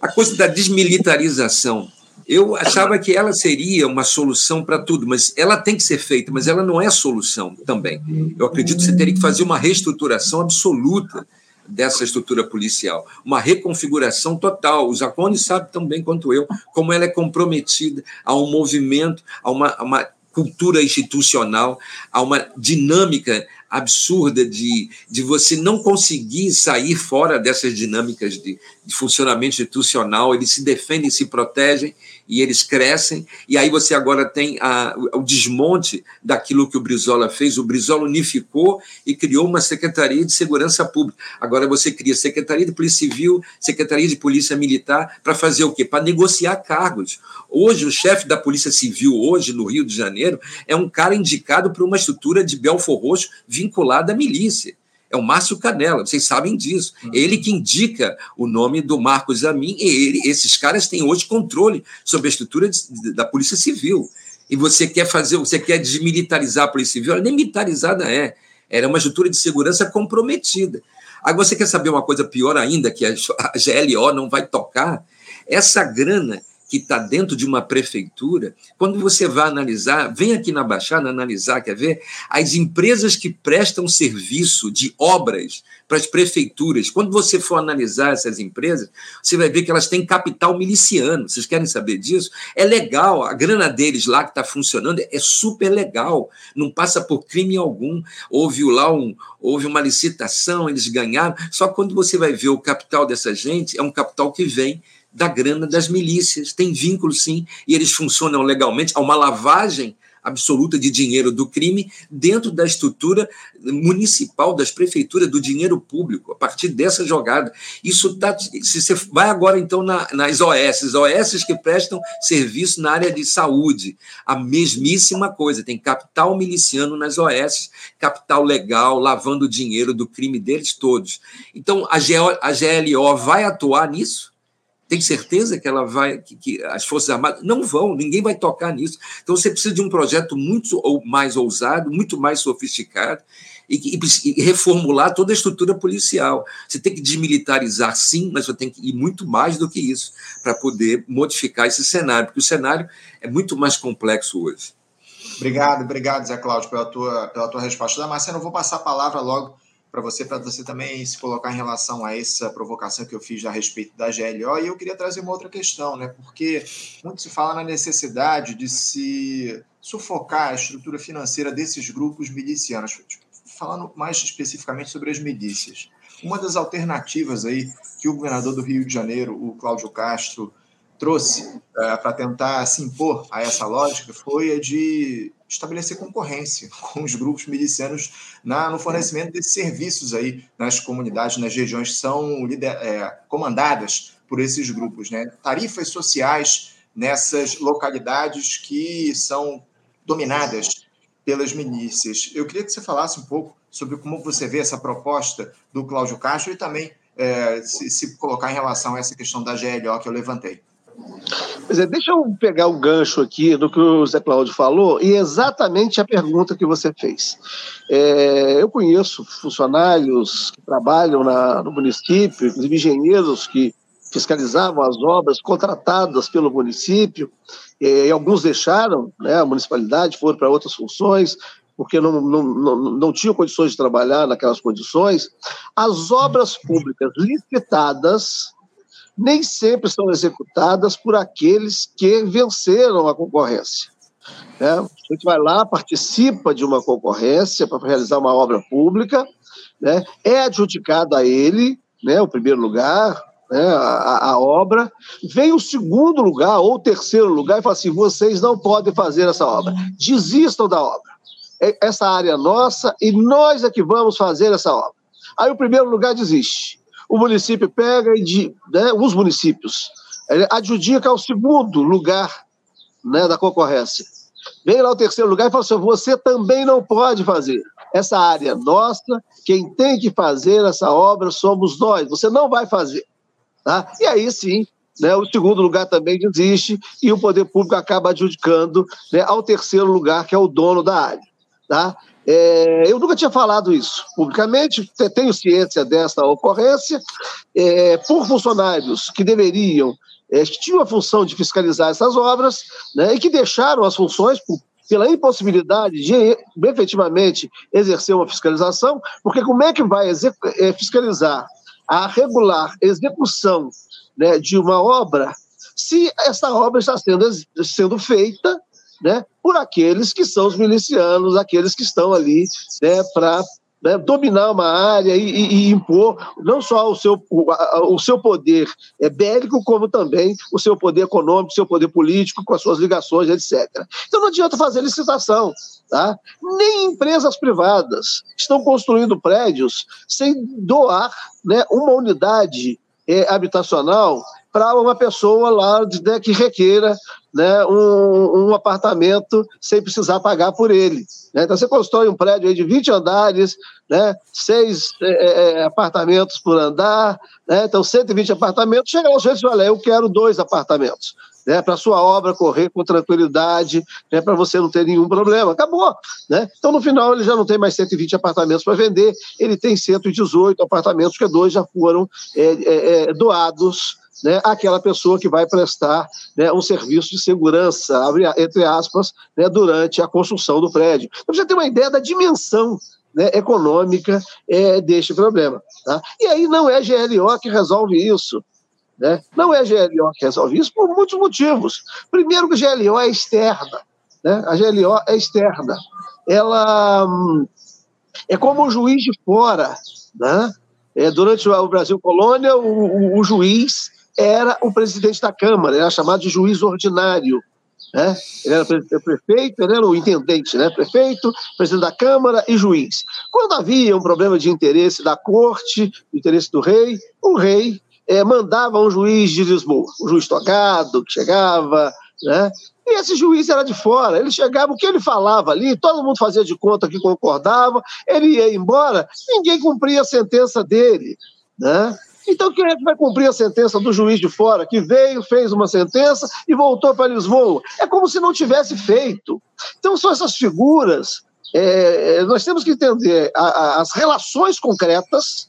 A coisa da desmilitarização, eu achava que ela seria uma solução para tudo, mas ela tem que ser feita, mas ela não é solução também. Eu acredito que você teria que fazer uma reestruturação absoluta dessa estrutura policial, uma reconfiguração total. O Zacone sabe tão bem quanto eu como ela é comprometida a um movimento, a uma, a uma cultura institucional, a uma dinâmica absurda de, de você não conseguir sair fora dessas dinâmicas de, funcionamento institucional, eles se defendem, se protegem e eles crescem, e aí você agora tem a, o desmonte daquilo que o Brizola fez. O Brizola unificou e criou uma Secretaria de Segurança Pública. Agora você cria Secretaria de Polícia Civil, Secretaria de Polícia Militar, para fazer o quê? Para negociar cargos. Hoje, o chefe da Polícia Civil, hoje, no Rio de Janeiro, é um cara indicado por uma estrutura de Belfor Roxo vinculada à milícia é o Márcio Canela, vocês sabem disso. Uhum. Ele que indica o nome do Marcos Amin, e ele, esses caras têm hoje controle sobre a estrutura de, da Polícia Civil. E você quer fazer, você quer desmilitarizar a Polícia Civil, ela nem militarizada é. Era uma estrutura de segurança comprometida. Agora, você quer saber uma coisa pior ainda, que a GLO não vai tocar? Essa grana que está dentro de uma prefeitura, quando você vai analisar, vem aqui na Baixada analisar, quer ver? As empresas que prestam serviço de obras para as prefeituras, quando você for analisar essas empresas, você vai ver que elas têm capital miliciano. Vocês querem saber disso? É legal, a grana deles lá que está funcionando é super legal, não passa por crime algum. Houve lá um, houve uma licitação, eles ganharam. Só quando você vai ver o capital dessa gente, é um capital que vem da grana das milícias. Tem vínculo, sim, e eles funcionam legalmente. Há uma lavagem absoluta de dinheiro do crime dentro da estrutura municipal, das prefeituras, do dinheiro público, a partir dessa jogada. Isso tá, se você vai agora, então, na, nas OS, OS que prestam serviço na área de saúde, a mesmíssima coisa, tem capital miliciano nas OS, capital legal, lavando o dinheiro do crime deles todos. Então, a, GO, a GLO vai atuar nisso? Tem certeza que ela vai, que, que, as Forças Armadas não vão, ninguém vai tocar nisso. Então você precisa de um projeto muito mais ousado, muito mais sofisticado e, e, e reformular toda a estrutura policial. Você tem que desmilitarizar, sim, mas você tem que ir muito mais do que isso para poder modificar esse cenário, porque o cenário é muito mais complexo hoje. Obrigado, obrigado, Zé Cláudio, pela tua, pela tua resposta. Da Marcelo, eu vou passar a palavra logo para você, para você também se colocar em relação a essa provocação que eu fiz a respeito da GLO. E eu queria trazer uma outra questão, né? porque muito se fala na necessidade de se sufocar a estrutura financeira desses grupos milicianos. Falando mais especificamente sobre as milícias. Uma das alternativas aí que o governador do Rio de Janeiro, o Cláudio Castro, trouxe é, para tentar se impor a essa lógica foi a de estabelecer concorrência com os grupos milicianos na, no fornecimento desses serviços aí nas comunidades, nas regiões que são lider, é, comandadas por esses grupos, né? Tarifas sociais nessas localidades que são dominadas pelas milícias. Eu queria que você falasse um pouco sobre como você vê essa proposta do Cláudio Castro e também é, se, se colocar em relação a essa questão da GLO que eu levantei. Pois é, deixa eu pegar o gancho aqui do que o Zé Cláudio falou e exatamente a pergunta que você fez. É, eu conheço funcionários que trabalham na, no município, inclusive engenheiros que fiscalizavam as obras contratadas pelo município, é, e alguns deixaram né, a municipalidade, foram para outras funções, porque não, não, não, não tinham condições de trabalhar naquelas condições, as obras públicas licitadas nem sempre são executadas por aqueles que venceram a concorrência. É, a gente vai lá, participa de uma concorrência para realizar uma obra pública, né, é adjudicado a ele né, o primeiro lugar, né, a, a, obra, vem o segundo lugar ou terceiro lugar e fala assim: vocês não podem fazer essa obra, desistam da obra. É, essa área é nossa e nós é que vamos fazer essa obra. Aí o primeiro lugar desiste. O município pega e né, os municípios adjudica ao segundo lugar né, da concorrência. Vem lá o terceiro lugar e fala assim: você também não pode fazer. Essa área é nossa, quem tem que fazer essa obra somos nós, você não vai fazer. Tá? E aí sim, né, o segundo lugar também desiste e o poder público acaba adjudicando né, ao terceiro lugar, que é o dono da área. Tá? É, eu nunca tinha falado isso publicamente, tenho ciência dessa ocorrência, é, por funcionários que deveriam, é, que tinham a função de fiscalizar essas obras, né, e que deixaram as funções por pela impossibilidade de efetivamente exercer uma fiscalização, porque como é que vai é, fiscalizar a regular execução né, de uma obra se essa obra está sendo, sendo feita né, por aqueles que são os milicianos, aqueles que estão ali né, para né, dominar uma área e, e, e, impor não só o seu, o, a, o seu poder é, bélico, como também o seu poder econômico, o seu poder político, com as suas ligações, etc. Então não adianta fazer licitação. Tá? Nem empresas privadas estão construindo prédios sem doar né, uma unidade é, habitacional para uma pessoa lá né, que requeira né, um, um, apartamento sem precisar pagar por ele. Né? Então, você constrói um prédio de 20 andares, né, seis é, é, é, apartamentos por andar, né, então 120 apartamentos, chega lá o sujeito e fala, eu quero dois apartamentos. Né, para sua obra correr com tranquilidade, né, para você não ter nenhum problema. Acabou. Né? Então, no final, ele já não tem mais 120 apartamentos para vender, ele tem 118 apartamentos, que dois já foram é, é, é doados né, aquela pessoa que vai prestar né, um serviço de segurança, entre aspas, né, durante a construção do prédio. Então, você tem uma ideia da dimensão né, econômica é, deste problema. Tá? E aí não é GLO que resolve isso. Né? Não é GLO que resolve isso por muitos motivos. Primeiro, que a GLO é externa. Né? A GLO é externa. Ela hum, é como um juiz de fora. Né? É, durante o Brasil Colônia, o, o, o juiz era o presidente da Câmara, era chamado de juiz ordinário. Né? Ele era prefeito, ele era o intendente, né? prefeito, presidente da Câmara e juiz. Quando havia um problema de interesse da corte, interesse do rei, o rei é, mandava um juiz de Lisboa, um juiz tocado, que chegava, né? E esse juiz era de fora, ele chegava, o que ele falava ali, todo mundo fazia de conta que concordava, ele ia embora, ninguém cumpria a sentença dele, né? Então, quem é que vai cumprir a sentença do juiz de fora, que veio, fez uma sentença e voltou para Lisboa? É como se não tivesse feito. Então, são essas figuras. É, é nós temos que entender a, a, as relações concretas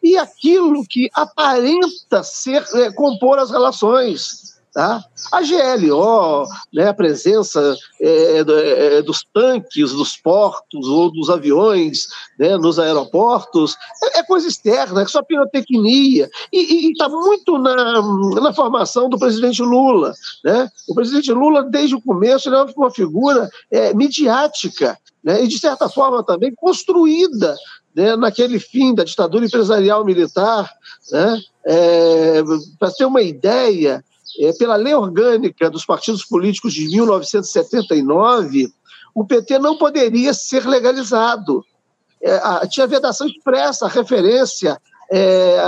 e aquilo que aparenta ser é, compor as relações. Tá? A GLO, né, a presença é, é, é, dos tanques, dos portos ou dos aviões né, nos aeroportos, é, é coisa externa, é só pirotecnia. E está muito na, na formação do presidente Lula. Né? O presidente Lula, desde o começo, ele é uma figura é, midiática né, e, de certa forma, também construída né, naquele fim da ditadura empresarial militar. Né, é, Para ter uma ideia, é, pela lei orgânica dos partidos políticos de 1979, o PT não poderia ser legalizado. É, a, tinha vedação expressa, referência é,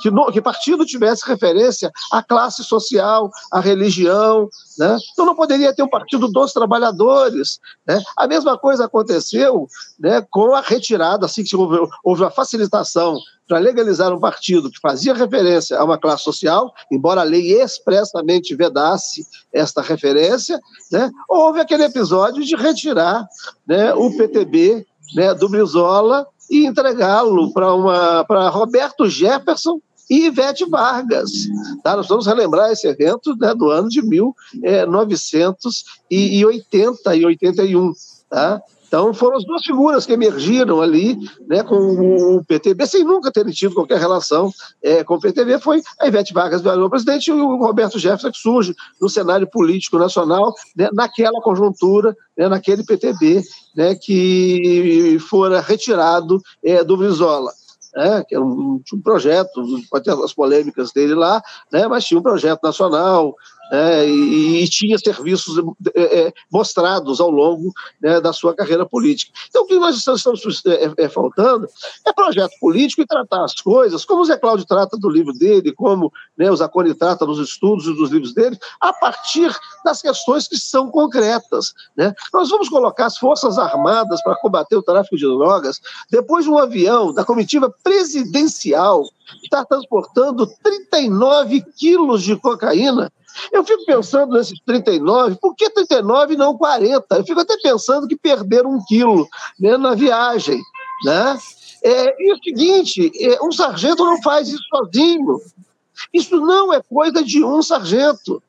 que, no, que, partido tivesse referência à classe social, à religião. Né? Então não poderia ter um partido dos trabalhadores. Né? A mesma coisa aconteceu né, com a retirada, assim que houve, houve a facilitação para legalizar um partido que fazia referência a uma classe social, embora a lei expressamente vedasse esta referência, né, houve aquele episódio de retirar né, o PTB né, do Brizola e entregá-lo para Roberto Jefferson e Ivete Vargas. Tá? Nós vamos relembrar esse evento né, do ano de 1980 e 81. Tá? Então, foram as duas figuras que emergiram ali né, com o PTB, sem nunca terem tido qualquer relação é, com o PTB. Foi a Ivete Vargas, do presidente, e o Roberto Jefferson, que surge no cenário político nacional, né, naquela conjuntura, né, naquele PTB né, que fora retirado é, do Brizola né, que era um, tinha um projeto, pode ter as polêmicas dele lá, né, mas tinha um projeto nacional, é, e, e, tinha serviços é, é, mostrados ao longo né, da sua carreira política. Então, o que nós estamos é, é, faltando é projeto político e tratar as coisas, como o Zé Cláudio trata do livro dele, como né, o Zaconi trata dos estudos e dos livros dele, a partir das questões que são concretas. Né? Nós vamos colocar as Forças Armadas para combater o tráfico de drogas, depois de um avião da comitiva presidencial estar transportando 39 quilos de cocaína eu fico pensando nesses 39, por que 39 e não 40? Eu fico até pensando que perderam um quilo né, na viagem. Né? É, e o seguinte, é, um sargento não faz isso sozinho. Isso não é coisa de um sargento.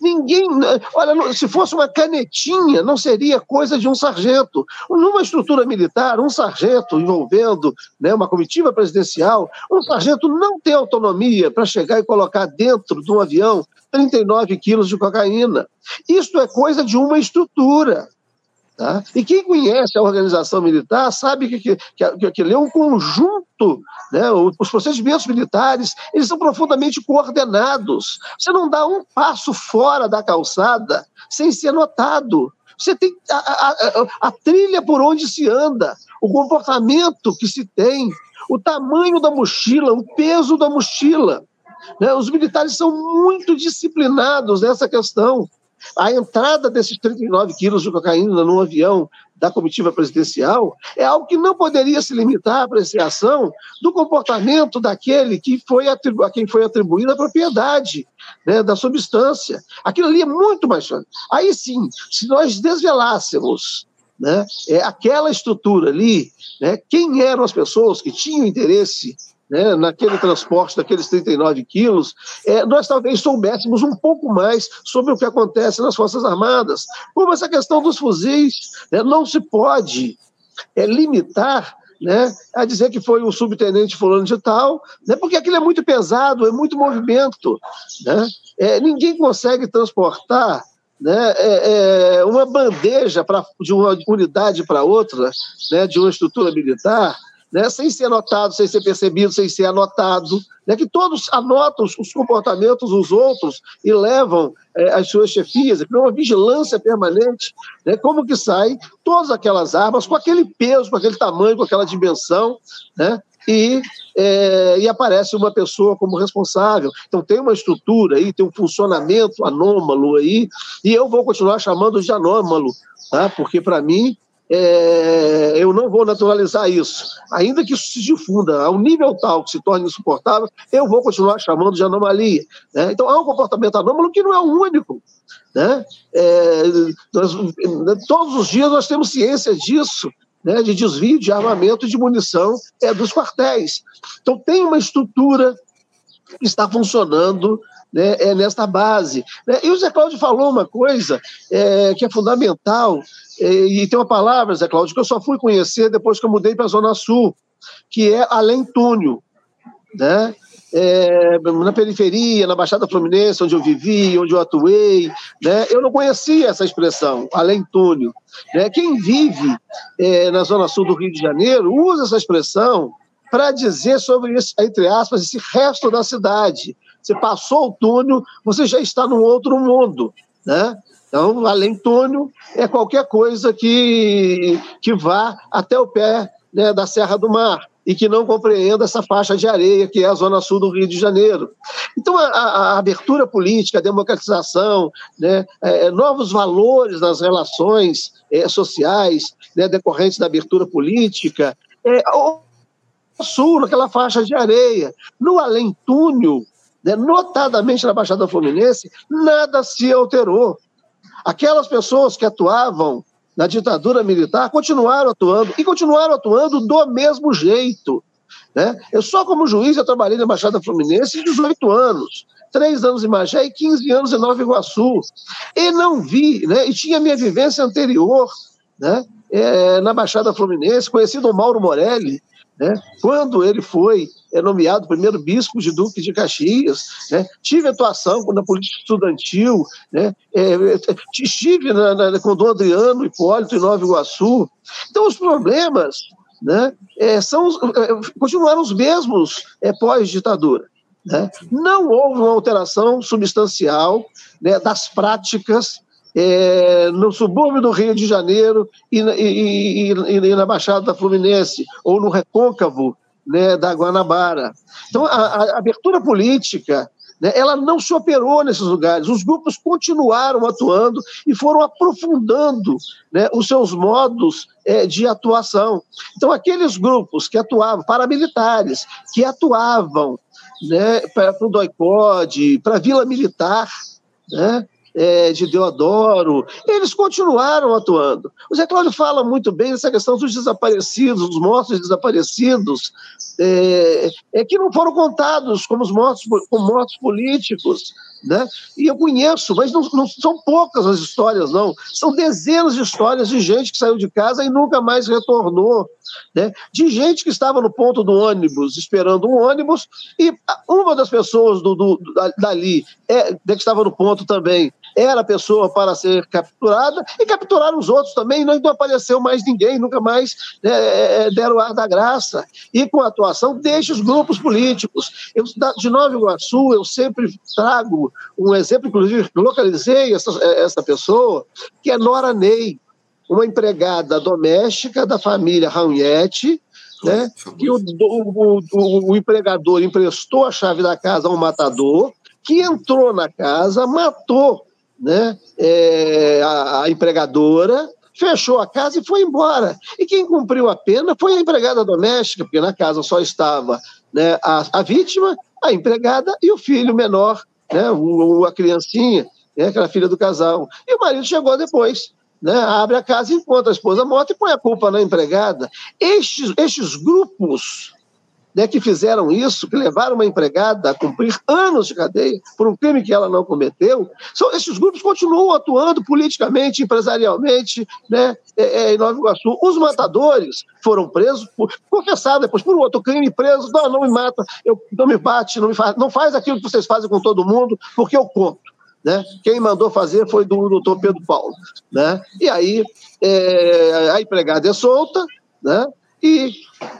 Ninguém. Olha, se fosse uma canetinha, não seria coisa de um sargento. Numa estrutura militar, um sargento envolvendo né, uma comitiva presidencial, um sargento não tem autonomia para chegar e colocar dentro de um avião 39 quilos de cocaína. Isto é coisa de uma estrutura. Tá? E quem conhece a organização militar sabe que, que, que, aquilo é um conjunto, né? os procedimentos militares eles são profundamente coordenados. Você não dá um passo fora da calçada sem ser notado. Você tem a, a, a trilha por onde se anda, o comportamento que se tem, o tamanho da mochila, o peso da mochila. Né? Os militares são muito disciplinados nessa questão. A entrada desses 39 quilos de cocaína num avião da comitiva presidencial é algo que não poderia se limitar à apreciação do comportamento daquele que foi a quem foi atribuída a propriedade né, da substância. Aquilo ali é muito mais. Aí sim, se nós desvelássemos né, é, aquela estrutura ali, né, quem eram as pessoas que tinham interesse né, naquele transporte daqueles 39 quilos, é, nós talvez soubéssemos um pouco mais sobre o que acontece nas Forças Armadas. Como essa questão dos fuzis, né, não se pode é, limitar né, a dizer que foi o subtenente fulano de tal, né, porque aquilo é muito pesado, é muito movimento. Né? É, ninguém consegue transportar né, é, é, uma bandeja pra, de uma unidade para outra, né, de uma estrutura militar, né, sem ser notado, sem ser percebido, sem ser anotado, né, que todos anotam os comportamentos dos outros e levam é, as suas chefias, que uma vigilância permanente, né, como que saem todas aquelas armas com aquele peso, com aquele tamanho, com aquela dimensão, né, e, é, e aparece uma pessoa como responsável. Então tem uma estrutura aí, tem um funcionamento anômalo aí, e eu vou continuar chamando de anômalo, tá? porque para mim é, eu não vou naturalizar isso. Ainda que isso se difunda a um nível tal que se torne insuportável, eu vou continuar chamando de anomalia. Né? Então, há um comportamento anômalo que não é o único. Né? É, nós, todos os dias nós temos ciência disso. Né, de desvio de armamento e de munição é, dos quartéis. Então, tem uma estrutura que está funcionando né, é nesta base. Né? E o Zé Cláudio falou uma coisa é, que é fundamental, é, e tem uma palavra, Zé Cláudio, que eu só fui conhecer depois que eu mudei para a Zona Sul, que é além túnel. Né? É, na periferia, na Baixada Fluminense, onde eu vivi, onde eu atuei, né? eu não conhecia essa expressão, além túnel. Né? Quem vive é, na Zona Sul do Rio de Janeiro usa essa expressão para dizer sobre, esse, entre aspas, esse resto da cidade. Você passou o túnel, você já está num outro mundo, né? Então, além túnel, é qualquer coisa que, que vá até o pé né, da Serra do Mar e que não compreenda essa faixa de areia que é a zona sul do Rio de Janeiro. Então, a, a abertura política, a democratização, né, é, novos valores nas relações é, sociais né, decorrentes da abertura política, é, o sul, naquela faixa de areia, no além-túnel, né, notadamente na Baixada Fluminense, nada se alterou. Aquelas pessoas que atuavam na ditadura militar continuaram atuando e continuaram atuando do mesmo jeito. Né? Eu só como juiz eu trabalhei na Baixada Fluminense 18 anos, três anos em Magé e 15 anos em Nova Iguaçu. E não vi, né? e tinha minha vivência anterior, né? é, na Baixada Fluminense, conhecido o Mauro Morelli, né? Quando ele foi é, nomeado primeiro bispo de Duque de Caxias, né? tive atuação na política estudantil, né? É, estive na, na, com o Dom Adriano Hipólito em Nova Iguaçu. Então, os problemas né, é, são, é, continuaram os mesmos é, pós-ditadura. Né? Não houve uma alteração substancial né, das práticas é, no subúrbio do Rio de Janeiro e, e, e, e, na Baixada Fluminense, ou no recôncavo né, da Guanabara. Então, a, a abertura política né, ela não se operou nesses lugares. Os grupos continuaram atuando e foram aprofundando né, os seus modos é, de atuação. Então, aqueles grupos que atuavam, paramilitares, que atuavam né, para o DOICOD, para a Vila Militar, né, é, de Deodoro, eles continuaram atuando. O Zé Cláudio fala muito bem dessa questão dos desaparecidos, dos mortos desaparecidos, é, é que não foram contados como os mortos, como mortos políticos, né? E eu conheço, mas não, não, são poucas as histórias, não. São dezenas de histórias de gente que saiu de casa e nunca mais retornou. Né? De gente que estava no ponto do ônibus, esperando um ônibus, e uma das pessoas do, do, dali, é, que estava no ponto também, era a pessoa para ser capturada, e capturaram os outros também, não, apareceu mais ninguém, nunca mais né, é, é, deram ar da graça. E com a atuação destes grupos políticos. Eu, de Nova Iguaçu, eu sempre trago um exemplo, inclusive localizei essa, essa pessoa, que é Nora Ney, uma empregada doméstica da família Raunhete, né, que o, o, o, o, empregador emprestou a chave da casa a um matador, que entrou na casa, matou né, é, a, a empregadora, fechou a casa e foi embora. E quem cumpriu a pena foi a empregada doméstica, porque na casa só estava né, a, a vítima, a empregada e o filho menor, né, o, a criancinha, né, aquela filha do casal. E o marido chegou depois. Né, abre a casa, encontra a esposa morta e põe a culpa na empregada. Estes, estes grupos né, que fizeram isso, que levaram uma empregada a cumprir anos de cadeia por um crime que ela não cometeu, são, esses grupos continuam atuando politicamente, empresarialmente né, é, é, em Nova Iguaçu. Os matadores foram presos, por, confessados depois por outro crime, presos, não, não me mata, eu, não me bate, não, me faz, não faz aquilo que vocês fazem com todo mundo, porque eu conto. Né? Quem mandou fazer foi do doutor Pedro Paulo. Né? E aí é, a empregada é solta, né? E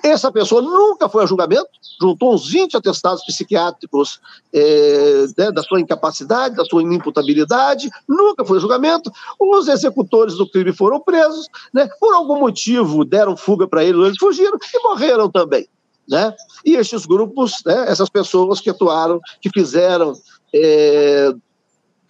essa pessoa nunca foi a julgamento, juntou uns 20 atestados psiquiátricos é, né, da sua incapacidade, da sua inimputabilidade, nunca foi a julgamento. Os executores do crime foram presos, né, por algum motivo deram fuga para eles, eles fugiram e morreram também. Né? E estes grupos, né, essas pessoas que atuaram, que fizeram é,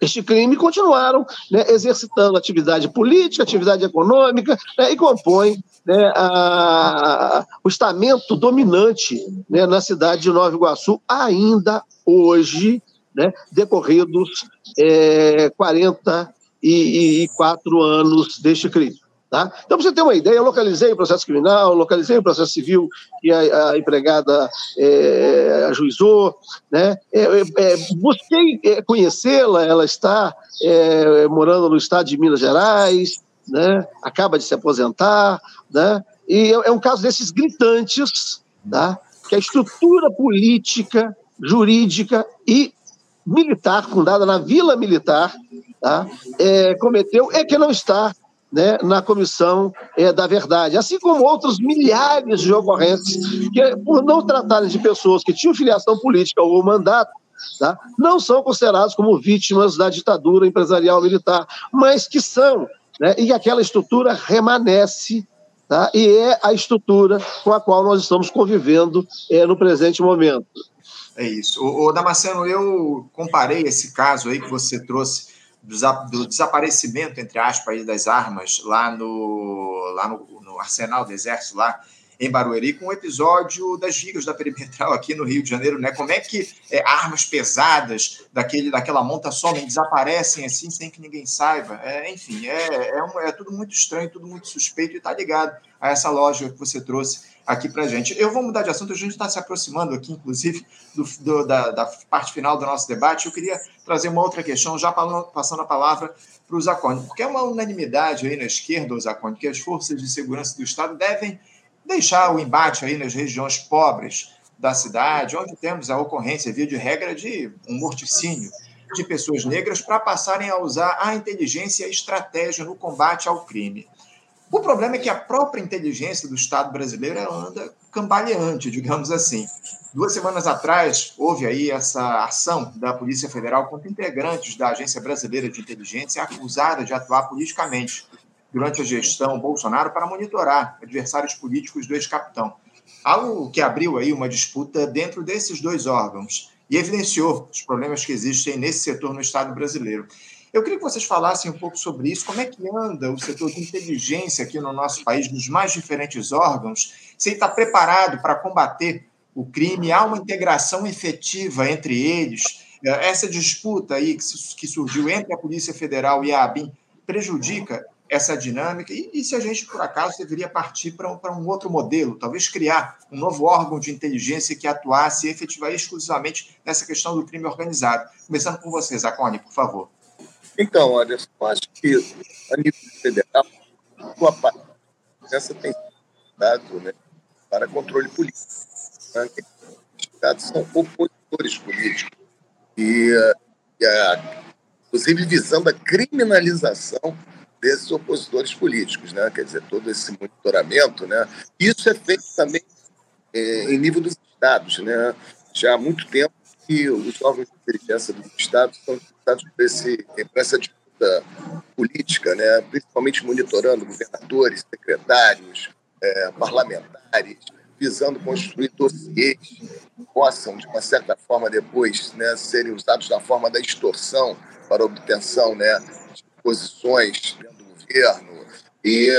este crime continuaram né, exercitando atividade política, atividade econômica né, e compõem né, a, o estamento dominante né, na cidade de Nova Iguaçu, ainda hoje, né, decorridos é, 44 anos deste crime. Tá? Então, para você ter uma ideia, eu localizei o processo criminal, localizei o processo civil que a, a empregada é, ajuizou, né? É, é, é busquei é, conhecê-la, ela está é, morando no estado de Minas Gerais, né? acaba de se aposentar, né? e é, um caso desses gritantes, tá? que a estrutura política, jurídica e militar, fundada na Vila Militar, tá? cometeu, é que não está né, na Comissão é, da Verdade, assim como outros milhares de ocorrências que, por não tratarem de pessoas que tinham filiação política ou mandato, tá, não são considerados como vítimas da ditadura empresarial militar, mas que são, né, e aquela estrutura remanesce Tá? e é a estrutura com a qual nós estamos convivendo é, no presente momento. É isso. O, Damasceno, eu comparei esse caso aí que você trouxe do desaparecimento, entre aspas, das armas lá no, lá no, no arsenal do Exército, lá em Barueri, com o um episódio das gigas da perimetral aqui no Rio de Janeiro, né? Como é que é, armas pesadas daquele, daquela monta somem, desaparecem assim sem que ninguém saiba? É, enfim, é, é, um, é tudo muito estranho, tudo muito suspeito e está ligado a essa lógica que você trouxe aqui para gente. Eu vou mudar de assunto, a gente está se aproximando aqui, inclusive, do, do, da, da, parte final do nosso debate. Eu queria trazer uma outra questão, já passando a palavra para o Zacone, porque é uma unanimidade aí na esquerda, Zacone, que as forças de segurança do Estado devem deixar o embate aí nas regiões pobres da cidade, onde temos a ocorrência, via de regra, de um morticínio de pessoas negras para passarem a usar a inteligência e a estratégia no combate ao crime. O problema é que a própria inteligência do Estado brasileiro anda cambaleante, digamos assim. Duas semanas atrás, houve aí essa ação da Polícia Federal contra integrantes da Agência Brasileira de Inteligência acusada de atuar politicamente durante a gestão Bolsonaro para monitorar adversários políticos do ex-capitão. Algo que abriu aí uma disputa dentro desses dois órgãos e evidenciou os problemas que existem nesse setor no Estado brasileiro. Eu queria que vocês falassem um pouco sobre isso, como é que anda o setor de inteligência aqui no nosso país, nos mais diferentes órgãos, se está preparado para combater o crime, há uma integração efetiva entre eles, essa disputa aí que surgiu entre a Polícia Federal e a ABIN prejudica essa dinâmica? E, se a gente, por acaso, deveria partir para um, outro modelo, talvez criar um novo órgão de inteligência que atuasse e exclusivamente nessa questão do crime organizado. Começando com você, Zacone, por favor. Então, olha, eu acho que a nível federal, a parte essa tem dado né, para controle político. Né? Os estados são opositores políticos. E, e a, inclusive visando a criminalização desses opositores políticos, né? Quer dizer, todo esse monitoramento, né? Isso é feito também é, em nível dos estados, né? Já há muito tempo que os órgãos de inteligência dos estados estão utilizados por, esse, por essa disputa política, né? principalmente monitorando governadores, secretários, é, parlamentares, visando construir dossiês que possam, de uma certa forma, depois né, serem usados na forma da extorsão para obtenção né, de posições do governo. E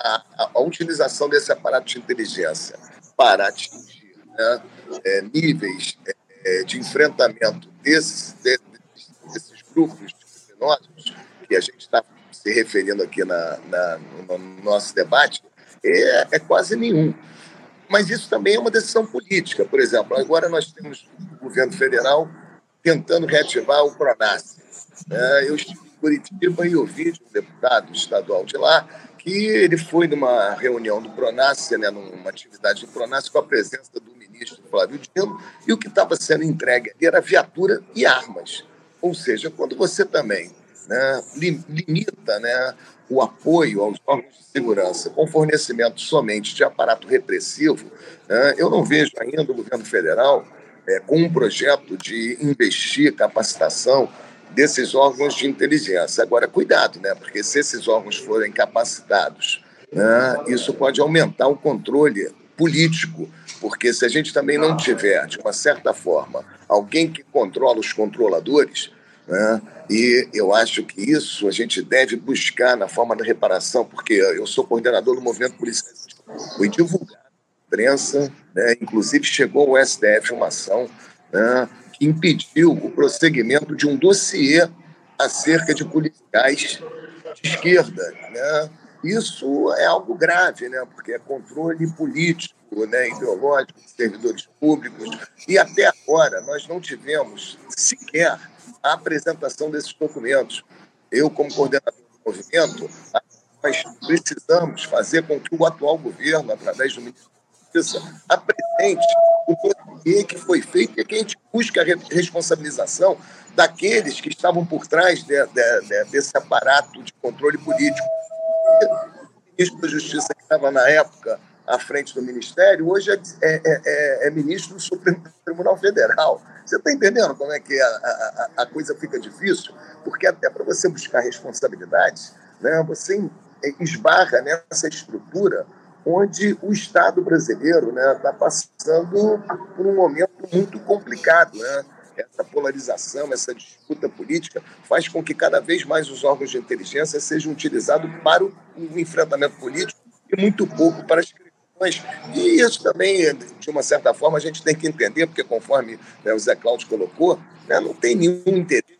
a, a, a utilização desse aparato de inteligência para atingir né, é, níveis é, de enfrentamento desses, desses grupos de criminosos, que a gente está se referindo aqui na, na, no nosso debate, é, é quase nenhum. Mas isso também é uma decisão política. Por exemplo, agora nós temos o governo federal tentando reativar o PRONAS. É, eu estive em Curitiba e ouvi de um deputado estadual de lá que ele foi numa reunião do PRONAS, né, numa atividade do PRONAS, com a presença do ministro Flávio Dino, e o que estava sendo entregue era viatura e armas. Ou seja, quando você também né, limita né, o apoio aos órgãos de segurança com fornecimento somente de aparato repressivo, né, eu não vejo ainda o governo federal é, com um projeto de investir capacitação desses órgãos de inteligência. Agora, cuidado, né, porque se esses órgãos forem capacitados, né, isso pode aumentar o controle político, porque se a gente também não tiver, de uma certa forma, alguém que controla os controladores, né? E eu acho que isso a gente deve buscar na forma da reparação, porque eu sou coordenador do movimento policial. Foi divulgado na imprensa, né? inclusive chegou ao STF uma ação né? que impediu o prosseguimento de um dossiê acerca de policiais de esquerda. Né? Isso é algo grave, né? porque é controle político, né? ideológico de servidores públicos. E até agora nós não tivemos sequer a apresentação desses documentos. Eu, como coordenador do movimento, nós precisamos fazer com que o atual governo, através do Ministério da Justiça, apresente o dossiê que foi feito e que a gente busque a responsabilização daqueles que estavam por trás de, de, de, desse aparato de controle político. Ministro da Justiça, que estava na época à frente do Ministério, hoje é, é, é, é ministro do Supremo Tribunal Federal. Você está entendendo como é que a, a, a coisa fica difícil? Porque até para você buscar responsabilidades, né, você esbarra nessa estrutura onde o Estado brasileiro está né, tá passando por um momento muito complicado. Né? Essa polarização, essa disputa política faz com que cada vez mais os órgãos de inteligência sejam utilizados para o, enfrentamento político e muito pouco para as mas, e isso também, de uma certa forma, a gente tem que entender, porque conforme né, o Zé Cláudio colocou, né, não tem nenhum interesse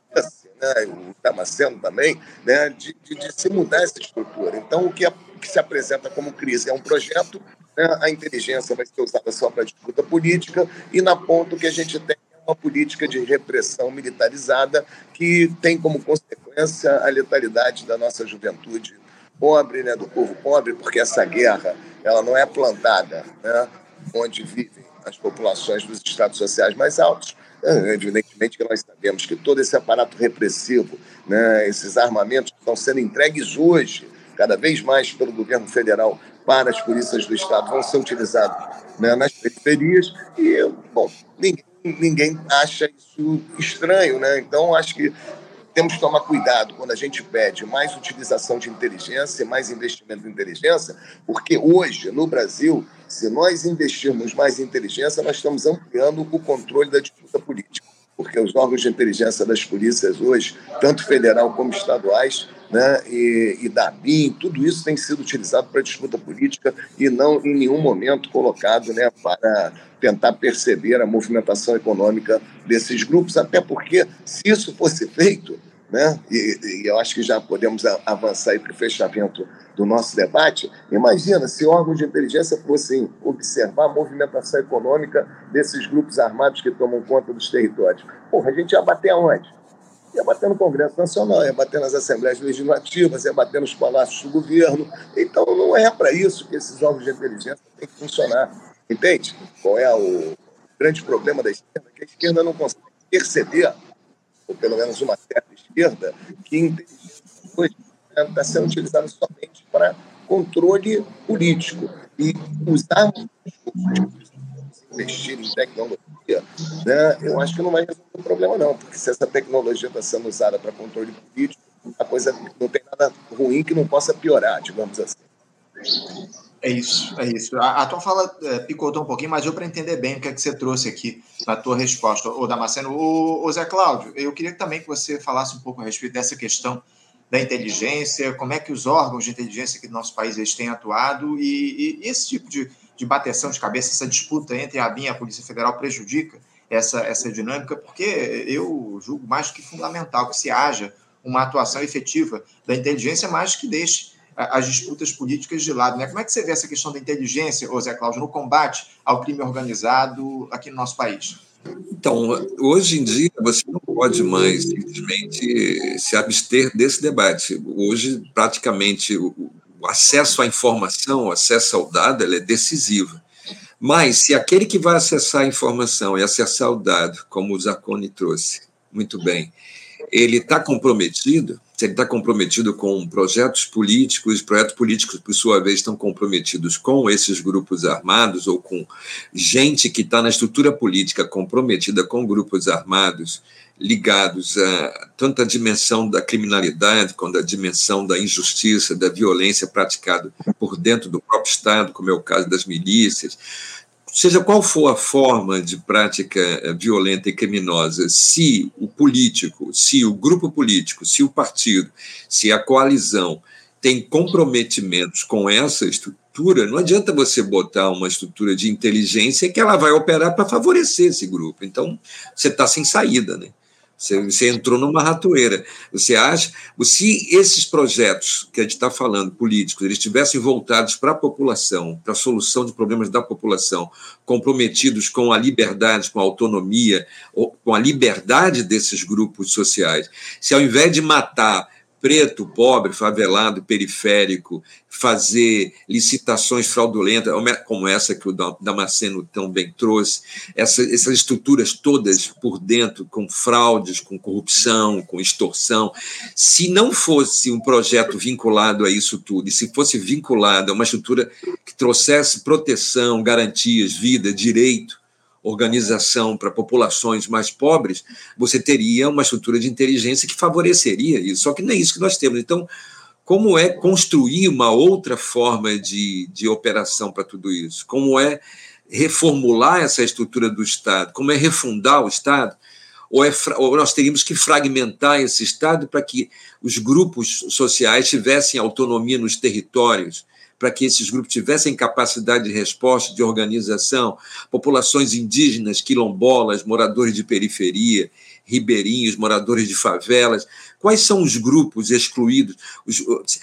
né, o Damasceno também, né, de, de, de, se mudar essa estrutura. Então, o que, é, o que se apresenta como crise é um projeto, né, a inteligência vai ser usada só para disputa política, e na ponta o que a gente tem uma política de repressão militarizada que tem como consequência a letalidade da nossa juventude pobre, né, do povo pobre, porque essa guerra ela não é plantada né, onde vivem as populações dos estados sociais mais altos, é, evidentemente que nós sabemos que todo esse aparato repressivo, né, esses armamentos que estão sendo entregues hoje, cada vez mais pelo governo federal para as polícias do Estado, vão ser utilizados né, nas periferias. E, bom, ninguém, ninguém acha isso estranho, né? Então, acho que temos que tomar cuidado quando a gente pede mais utilização de inteligência, mais investimento em inteligência, porque hoje, no Brasil, se nós investirmos mais em inteligência, nós estamos ampliando o controle da disputa política. Porque os órgãos de inteligência das polícias hoje, tanto federal como estaduais, né, e, e da BIM, tudo isso tem sido utilizado para disputa política e não em nenhum momento colocado né, para tentar perceber a movimentação econômica desses grupos, até porque, se isso fosse feito, né, e, e eu acho que já podemos avançar para o fechamento do nosso debate, imagina se órgãos de inteligência fossem observar a movimentação econômica desses grupos armados que tomam conta dos territórios. Porra, a gente ia bater aonde? Ia bater no Congresso Nacional, ia bater nas Assembleias Legislativas, ia bater nos palácios do governo. Então, não é para isso que esses órgãos de inteligência têm que funcionar. Entende? Qual é o grande problema da esquerda? Que a esquerda não consegue perceber, ou pelo menos uma certa esquerda, que inteligência hoje está sendo utilizada somente para controle político. E usar investir em tecnologia, né, eu acho que não vai resolver o problema, não, porque se essa tecnologia está sendo usada para controle político, a coisa não tem nada ruim que não possa piorar, digamos assim. É isso, é isso. A, a tua fala é, picotou um pouquinho, mas eu para entender bem o que é que você trouxe aqui na tua resposta, o Damasceno. O, o Zé Cláudio, eu queria também que você falasse um pouco a respeito dessa questão da inteligência, como é que os órgãos de inteligência aqui do nosso país eles têm atuado e, e esse tipo de, de bateção de cabeça, essa disputa entre a BIM e a Polícia Federal prejudica essa, essa dinâmica, porque eu julgo mais que fundamental que se haja uma atuação efetiva da inteligência, mais que deixe as disputas políticas de lado. Né? Como é que você vê essa questão da inteligência, Zé Cláudio, no combate ao crime organizado aqui no nosso país? Então, hoje em dia, você não pode mais simplesmente se abster desse debate. Hoje, praticamente, o, acesso à informação, o acesso ao dado, ela é decisiva. Mas, se aquele que vai acessar a informação e acessar o dado, como o Zacone trouxe muito bem, ele está comprometido, se ele está comprometido com projetos políticos, projetos políticos, por sua vez, estão comprometidos com esses grupos armados ou com gente que está na estrutura política comprometida com grupos armados, ligados a tanto a dimensão da criminalidade quanto a dimensão da injustiça, da violência praticada por dentro do próprio Estado, como é o caso das milícias, seja qual for a forma de prática eh, violenta e criminosa, se o político, se o grupo político, se o partido, se a coalizão tem comprometimentos com essa estrutura, não adianta você botar uma estrutura de inteligência que ela vai operar para favorecer esse grupo. Então, você está sem saída, né? Você, você, entrou numa ratoeira. Você acha, se esses projetos que a gente está falando, políticos, eles estivessem voltados para a população, para a solução de problemas da população, comprometidos com a liberdade, com a autonomia, com a liberdade desses grupos sociais, se ao invés de matar preto, pobre, favelado, periférico, fazer licitações fraudulentas, como essa que o Damasceno tão bem trouxe, essa, essas estruturas todas por dentro, com fraudes, com corrupção, com extorsão. Se não fosse um projeto vinculado a isso tudo, e se fosse vinculado a uma estrutura que trouxesse proteção, garantias, vida, direito, organização para populações mais pobres, você teria uma estrutura de inteligência que favoreceria isso. Só que não é isso que nós temos. Então, como é construir uma outra forma de, de operação para tudo isso? Como é reformular essa estrutura do Estado? Como é refundar o Estado? Ou, é, ou nós teríamos que fragmentar esse Estado para que os grupos sociais tivessem autonomia nos territórios? Para que esses grupos tivessem capacidade de resposta, de organização, populações indígenas, quilombolas, moradores de periferia, ribeirinhos, moradores de favelas. Quais são os grupos excluídos? Os,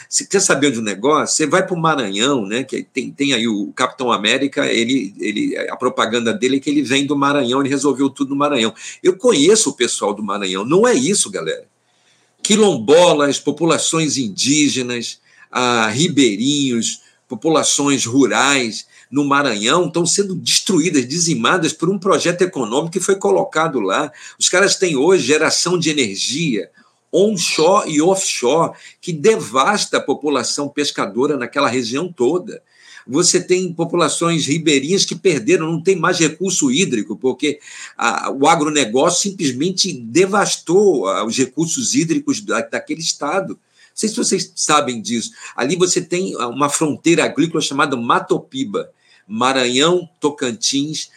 você quer saber de um negócio? Você vai para o Maranhão, né? Que tem, tem aí o Capitão América, ele, ele, a propaganda dele é que ele vem do Maranhão, ele resolveu tudo no Maranhão. Eu conheço o pessoal do Maranhão, não é isso, galera. Quilombolas, populações indígenas, ah, ribeirinhos, populações rurais no Maranhão estão sendo destruídas, dizimadas por um projeto econômico que foi colocado lá. Os caras têm hoje geração de energia onshore e offshore que devasta a população pescadora naquela região toda. Você tem populações ribeirinhas que perderam, não tem mais recurso hídrico, porque a, o agronegócio simplesmente devastou a, os recursos hídricos da, daquele estado. Não sei se vocês sabem disso. Ali você tem uma fronteira agrícola chamada Matopiba, Maranhão, Tocantins,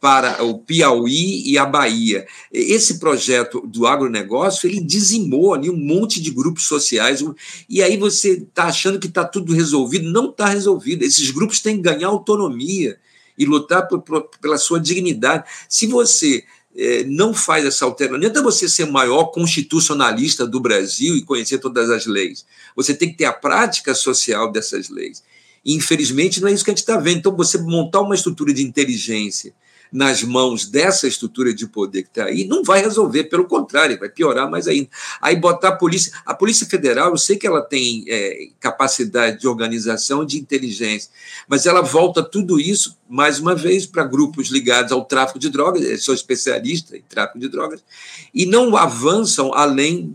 para o Piauí e a Bahia. Esse projeto do agronegócio, ele dizimou ali um monte de grupos sociais, e aí você está achando que está tudo resolvido. Não está resolvido. Esses grupos têm que ganhar autonomia e lutar por, por, pela sua dignidade. Se você é, não faz essa alteração. Não adianta você ser o maior constitucionalista do Brasil e conhecer todas as leis. Você tem que ter a prática social dessas leis. E, infelizmente, não é isso que a gente está vendo. Então, você montar uma estrutura de inteligência nas mãos dessa estrutura de poder que está aí, não vai resolver, pelo contrário, vai piorar mais ainda. Aí botar a polícia. A Polícia Federal, eu sei que ela tem é, capacidade de organização de inteligência, mas ela volta tudo isso, mais uma vez, para grupos ligados ao tráfico de drogas, sou especialista em tráfico de drogas, e não avançam além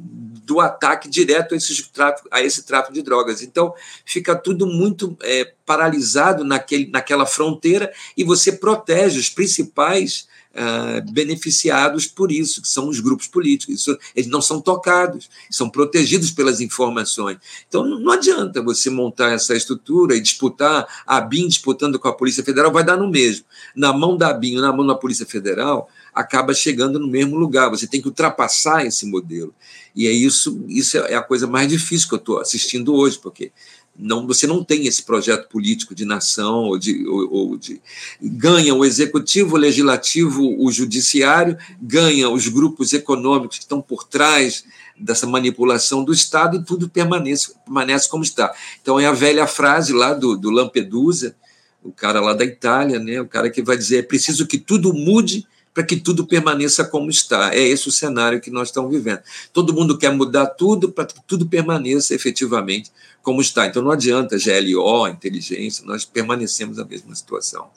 do ataque direto a, esses tráfico, a esse tráfico de drogas. Então, fica tudo muito é, paralisado naquele, naquela fronteira e você protege os principais uh, beneficiados por isso, que são os grupos políticos. Isso, eles não são tocados, são protegidos pelas informações. Então, não, não adianta você montar essa estrutura e disputar a BIM disputando com a Polícia Federal, vai dar no mesmo. Na mão da BIM, na mão da Polícia Federal, acaba chegando no mesmo lugar. Você tem que ultrapassar esse modelo. E é isso, isso é a coisa mais difícil que eu estou assistindo hoje, porque não, você não tem esse projeto político de nação ou de, ou, ou de ganha o executivo, o legislativo, o judiciário, ganha os grupos econômicos que estão por trás dessa manipulação do Estado e tudo permanece, permanece como está. Então é a velha frase lá do, do Lampedusa, o cara lá da Itália, né, o cara que vai dizer é preciso que tudo mude para que tudo permaneça como está. É esse o cenário que nós estamos vivendo. Todo mundo quer mudar tudo para que tudo permaneça efetivamente como está. Então não adianta GLO, inteligência, nós permanecemos na mesma situação.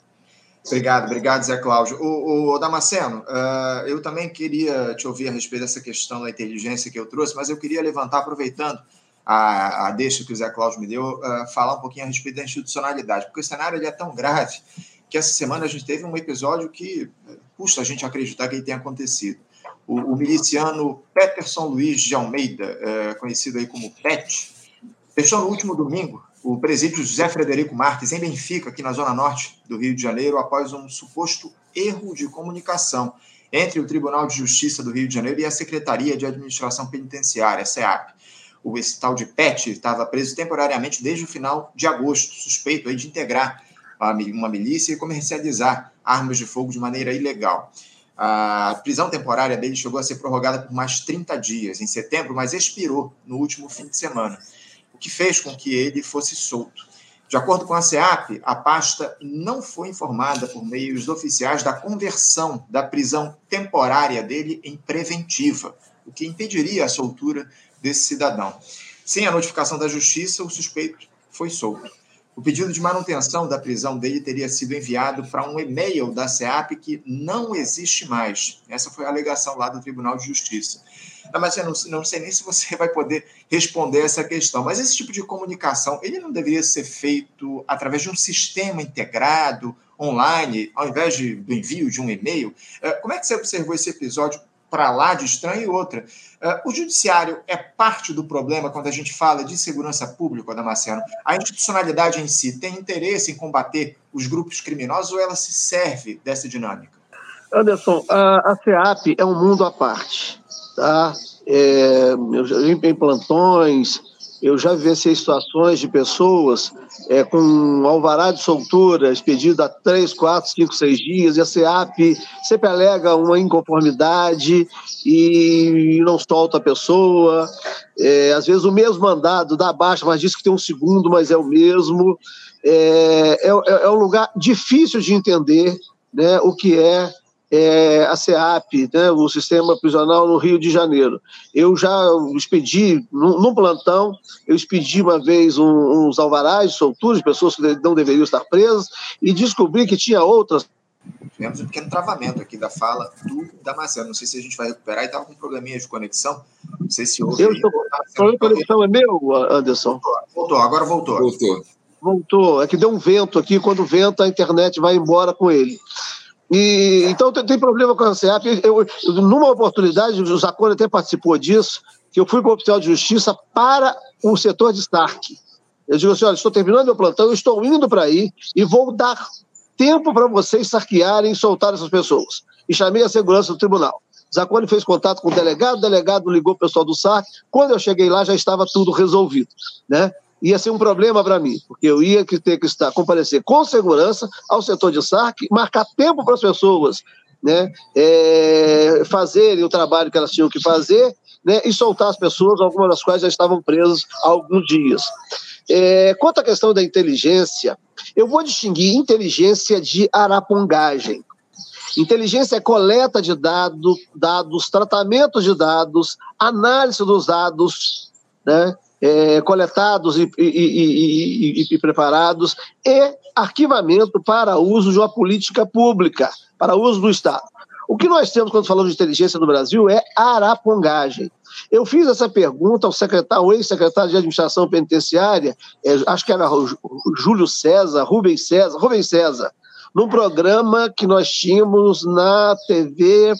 Obrigado, obrigado, Zé Cláudio. O, o Damasceno, uh, eu também queria te ouvir a respeito dessa questão da inteligência que eu trouxe, mas eu queria levantar, aproveitando a, a deixa que o Zé Cláudio me deu, uh, falar um pouquinho a respeito da institucionalidade, porque o cenário ele é tão grave que essa semana a gente teve um episódio que custa a gente acreditar que ele tenha acontecido. O, o miliciano Peterson Luiz de Almeida, é, conhecido aí como PET, fechou no último domingo o presídio José Frederico Marques, em Benfica, aqui na zona norte do Rio de Janeiro, após um suposto erro de comunicação entre o Tribunal de Justiça do Rio de Janeiro e a Secretaria de Administração Penitenciária, SEAP. O esse tal de PET estava preso temporariamente desde o final de agosto, suspeito aí de integrar uma milícia e comercializar armas de fogo de maneira ilegal. A prisão temporária dele chegou a ser prorrogada por mais 30 dias em setembro, mas expirou no último fim de semana, o que fez com que ele fosse solto. De acordo com a SEAP, a pasta não foi informada por meios oficiais da conversão da prisão temporária dele em preventiva, o que impediria a soltura desse cidadão. Sem a notificação da justiça, o suspeito foi solto. O pedido de manutenção da prisão dele teria sido enviado para um e-mail da SEAP que não existe mais. Essa foi a alegação lá do Tribunal de Justiça. Não, mas eu não, não sei nem se você vai poder responder essa questão. Mas esse tipo de comunicação, ele não deveria ser feito através de um sistema integrado, online, ao invés de, do envio de um e-mail? Eh, como é que você observou esse episódio para lá de estranho e outra. Uh, o judiciário é parte do problema quando a gente fala de segurança pública, Damasceno. A institucionalidade em si tem interesse em combater os grupos criminosos ou ela se serve dessa dinâmica? Anderson, a, a é um mundo à parte. Tá? É, em plantões, eu já vivenciei situações de pessoas é, com alvará de soltura expedido há três, quatro, cinco, seis dias, e a CEAP sempre alega uma inconformidade e não solta a pessoa. É, às vezes o mesmo mandado dá baixa, mas diz que tem um segundo, mas é o mesmo. É, é, é um lugar difícil de entender né, o que é é, a CEAP, né, o sistema prisional no Rio de Janeiro. Eu já expedi, num, num plantão, eu expedi uma vez um, uns alvarás de soltura de pessoas que não deveriam estar presas e descobri que tinha outras. Tivemos um pequeno travamento aqui da fala do Damasceno. Não sei se a gente vai recuperar. E estava com um probleminha de conexão. Não sei se houve. Eu estou... A conexão é meu, Anderson? Voltou, voltou, agora voltou. Voltou. Voltou. É que deu um vento aqui. Quando venta, a internet vai embora com ele. E, então tem, tem, problema com a CEAP. Eu, eu, numa oportunidade, o Zacone até participou disso, que eu fui com o oficial de justiça para o setor de Stark. Eu digo assim: olha, estou terminando meu plantão, estou indo para aí e vou dar tempo para vocês sarquearem e soltar essas pessoas. E chamei a segurança do tribunal. Zacone fez contato com o delegado, o delegado ligou o pessoal do SAC. Quando eu cheguei lá, já estava tudo resolvido. Né? Ia ser um problema para mim, porque eu ia ter que estar, comparecer com segurança ao setor de SAC, marcar tempo para as pessoas né, é, fazerem o trabalho que elas tinham que fazer né, e soltar as pessoas, algumas das quais já estavam presas há alguns dias. É, quanto à questão da inteligência, eu vou distinguir inteligência de arapongagem. Inteligência é coleta de dados, dados, tratamento de dados, análise dos dados, né? É, coletados e, e, e, e, preparados, e arquivamento para uso de uma política pública, para uso do Estado. O que nós temos quando falamos de inteligência no Brasil é arapongagem. Eu fiz essa pergunta ao secretário, ex-secretário de administração penitenciária, é, acho que era Júlio César, Rubens César, Rubens César, num programa que nós tínhamos na TV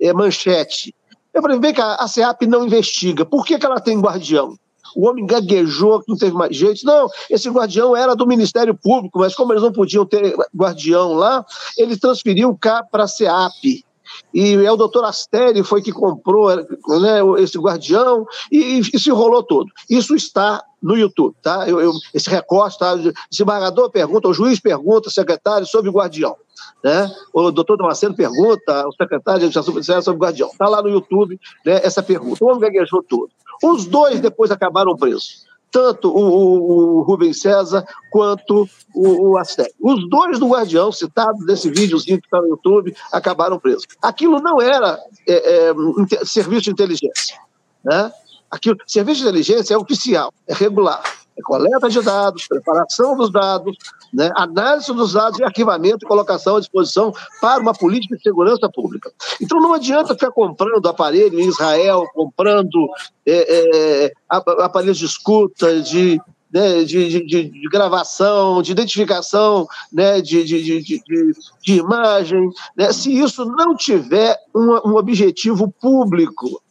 é, Manchete. Eu falei, vem cá, a SEAP não investiga. Por que, que ela tem guardião? O homem gaguejou, não teve mais jeito. Não, esse guardião era do Ministério Público, mas como eles não podiam ter guardião lá, eles transferiam cá para a SEAP. E é o doutor Astério foi que comprou né, esse guardião e, e, se enrolou todo. Isso está no YouTube, tá? Eu, eu, esse recorte, tá? Desembargador pergunta, o juiz pergunta, o secretário sobre o guardião. Né? O doutor Damasceno pergunta, o secretário de administração sobre o guardião. Está lá no YouTube né, essa pergunta. O homem gaguejou todo. Os dois depois acabaram presos. Tanto o, o, o Rubens César quanto o, o. Os dois do Guardião, citados nesse videozinho que está no YouTube, acabaram presos. Aquilo não era é, é, serviço de inteligência. Né? Aquilo, serviço de inteligência é oficial, é regular é coleta de dados, preparação dos dados, né, análise dos dados e arquivamento e colocação à disposição para uma política de segurança pública. Então não adianta ficar comprando aparelho em Israel, comprando é, é, aparelhos de escuta, de, né, de, de, de, de, gravação, de identificação né, de, de, imagem, né, se isso não tiver um, um objetivo público.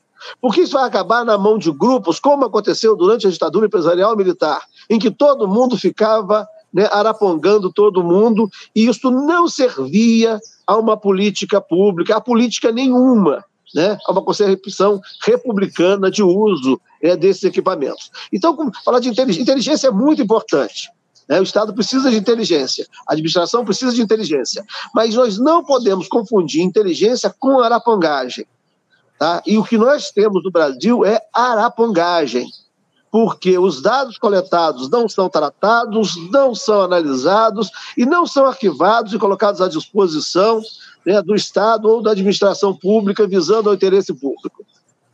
Porque isso vai acabar na mão de grupos, como aconteceu durante a ditadura empresarial militar, em que todo mundo ficava né, arapongando todo mundo, e isso não servia a uma política pública, a política nenhuma. Né, a uma concepção republicana de uso é, desses equipamentos. Então, falar de inteligência, inteligência é muito importante. Né? O Estado precisa de inteligência, a administração precisa de inteligência, mas nós não podemos confundir inteligência com arapongagem. Tá? E o que nós temos no Brasil é arapongagem, porque os dados coletados não são tratados, não são analisados e não são arquivados e colocados à disposição né, do Estado ou da administração pública visando ao interesse público.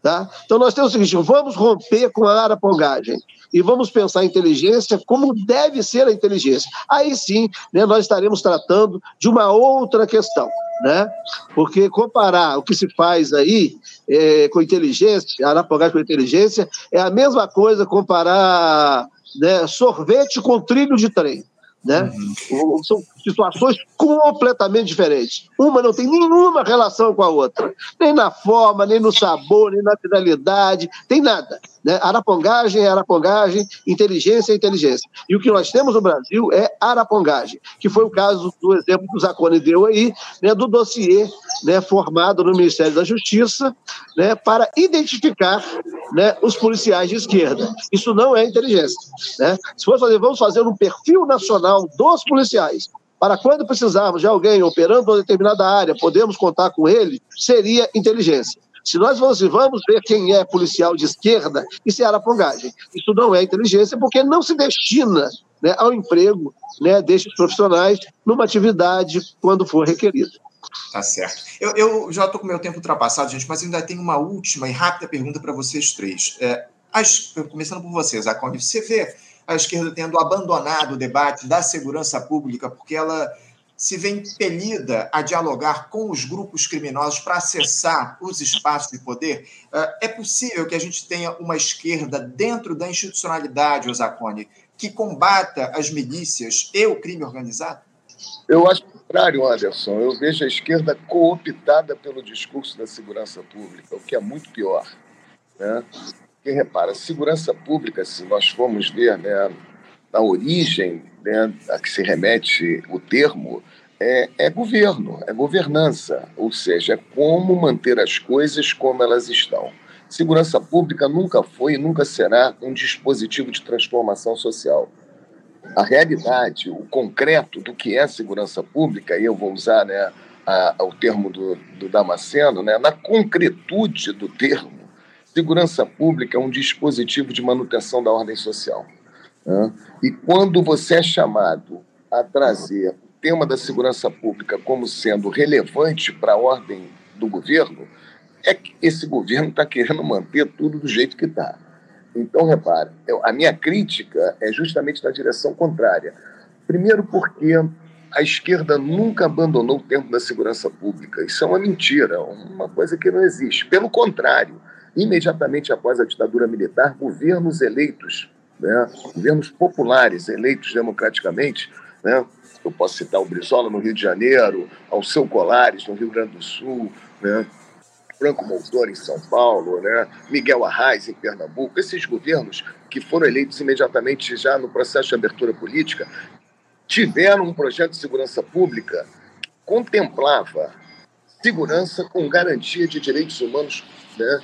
Tá? Então nós temos o seguinte: vamos romper com a arapongagem e vamos pensar a inteligência como deve ser a inteligência. Aí sim, né, nós estaremos tratando de uma outra questão né? Porque comparar o que se faz aí é, com inteligência, Arapogás com inteligência, é a mesma coisa comparar né, sorvete com trilho de trem. Né? Uhum. São, situações completamente diferentes. Uma não tem nenhuma relação com a outra, nem na forma, nem no sabor, nem na finalidade, tem nada. Né? Arapongagem é arapongagem, inteligência é inteligência. E o que nós temos no Brasil é arapongagem, que foi o caso do exemplo que o Zacone deu aí, né, do dossiê né, formado no Ministério da Justiça né, para identificar né, os policiais de esquerda. Isso não é inteligência. Né? Se for fazer, vamos fazer um perfil nacional dos policiais para quando precisarmos de alguém operando uma determinada área, podemos contar com ele, seria inteligência. Se nós vamos, ver quem é policial de esquerda, isso é arapongagem. Isso não é inteligência, porque não se destina né, ao emprego né, destes profissionais numa atividade quando for requerida. Tá certo. Eu, eu já estou com meu tempo ultrapassado, gente, mas ainda tenho uma última e rápida pergunta para vocês três. É, as, começando por vocês, Acone, você vê a esquerda tendo abandonado o debate da segurança pública porque ela se vê impelida a dialogar com os grupos criminosos para acessar os espaços de poder? É, é possível que a gente tenha uma esquerda dentro da institucionalidade, Osacone, que combata as milícias e o crime organizado? Eu acho o contrário, Anderson. Eu vejo a esquerda cooptada pelo discurso da segurança pública, o que é muito pior. Né? Porque, repara, segurança pública, se nós formos ver né, na origem né, a que se remete o termo, é, é, governo, é governança, ou seja, é como manter as coisas como elas estão. Segurança pública nunca foi e nunca será um dispositivo de transformação social. A realidade, o concreto do que é segurança pública, e eu vou usar né, a, termo do, do Damasceno, né, na concretude do termo, segurança pública é um dispositivo de manutenção da ordem social. Né? E quando você é chamado a trazer tema da segurança pública como sendo relevante para a ordem do governo, é que esse governo está querendo manter tudo do jeito que está. Então, repare, eu, a minha crítica é justamente na direção contrária. Primeiro, porque a esquerda nunca abandonou o tempo da segurança pública. Isso é uma mentira, uma coisa que não existe. Pelo contrário, imediatamente após a ditadura militar, governos eleitos, né, governos populares eleitos democraticamente, né, eu posso citar o Brizola no Rio de Janeiro, Alceu Colares no Rio Grande do Sul, né? Franco Moldor em São Paulo, né? Miguel Arraes em Pernambuco, esses governos que foram eleitos imediatamente já no processo de abertura política, tiveram um projeto de segurança pública que contemplava segurança com garantia de direitos humanos né?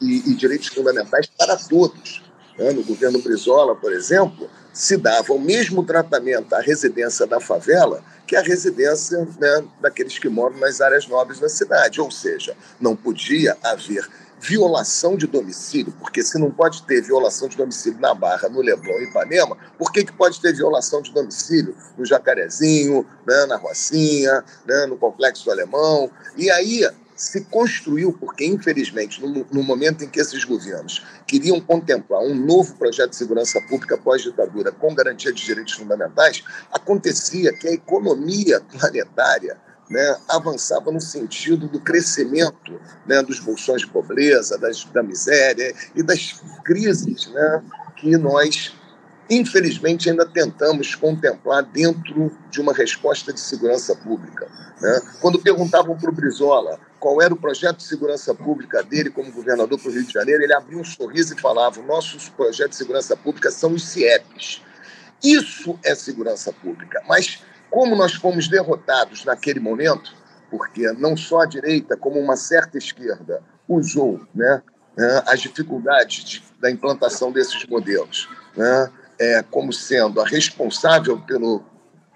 E, e direitos fundamentais para todos. Né? No governo Brizola, por exemplo, se dava o mesmo tratamento à residência da favela que a residência né, daqueles que moram nas áreas nobres da cidade. Ou seja, não podia haver violação de domicílio, porque se não pode ter violação de domicílio na Barra, no Leblon e Ipanema, por que, que pode ter violação de domicílio no Jacarezinho, né, na Rocinha, né, no Complexo Alemão? E aí se construiu, porque, infelizmente, no, no, momento em que esses governos queriam contemplar um novo projeto de segurança pública pós-ditadura com garantia de direitos fundamentais, acontecia que a economia planetária né, avançava no sentido do crescimento né, dos bolsões de pobreza, das, da miséria e das crises né, que nós infelizmente, ainda tentamos contemplar dentro de uma resposta de segurança pública. Né? Quando perguntavam para o Brizola qual era o projeto de segurança pública dele como governador para o Rio de Janeiro, ele abria um sorriso e falava: nossos projetos de segurança pública são os CIEPs. Isso é segurança pública. Mas como nós fomos derrotados naquele momento, porque não só a direita, como uma certa esquerda usou né, as dificuldades de, da implantação desses modelos, né, é, como sendo a responsável pelo,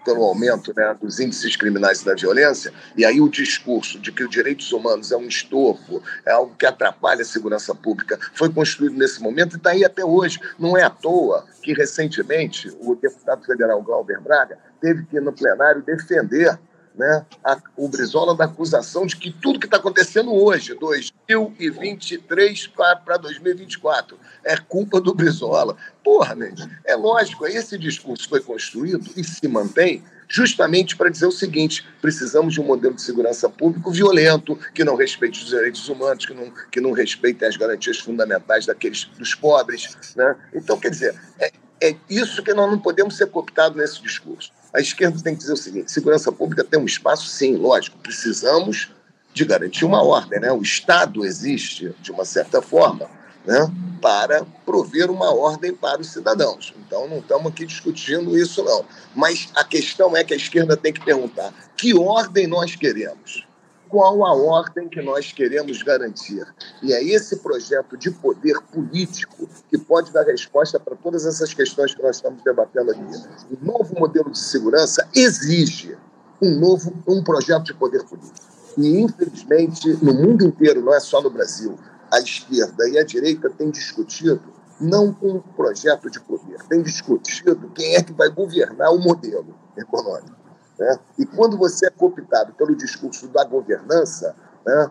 pelo aumento né, dos índices criminais e da violência, e aí o discurso de que os direitos humanos é um estorvo, é algo que atrapalha a segurança pública, foi construído nesse momento e está aí até hoje. Não é à toa que, recentemente, o deputado federal Glauber Braga teve que no plenário defender né, a, o Brizola da acusação de que tudo que está acontecendo hoje, 2023 para 2024, é culpa do Brizola. Porra, né? é lógico, esse discurso foi construído e se mantém justamente para dizer o seguinte: precisamos de um modelo de segurança público violento, que não respeite os direitos humanos, que não, que não respeite as garantias fundamentais daqueles dos pobres. Né? Então, quer dizer, é, é isso que nós não podemos ser cooptados nesse discurso. A esquerda tem que dizer o seguinte: segurança pública tem um espaço, sim, lógico, precisamos de garantir uma ordem. Né? O Estado existe, de uma certa forma, né, para prover uma ordem para os cidadãos. Então, não estamos aqui discutindo isso, não. Mas a questão é que a esquerda tem que perguntar: que ordem nós queremos? Qual a ordem que nós queremos garantir? E é esse projeto de poder político que pode dar resposta para todas essas questões que nós estamos debatendo aqui. O novo modelo de segurança exige um novo um projeto de poder político. E, infelizmente, no mundo inteiro, não é só no Brasil, a esquerda e a direita têm discutido não com um projeto de poder, têm discutido quem é que vai governar o modelo econômico. Né? E quando você é cooptado pelo discurso da governança, né,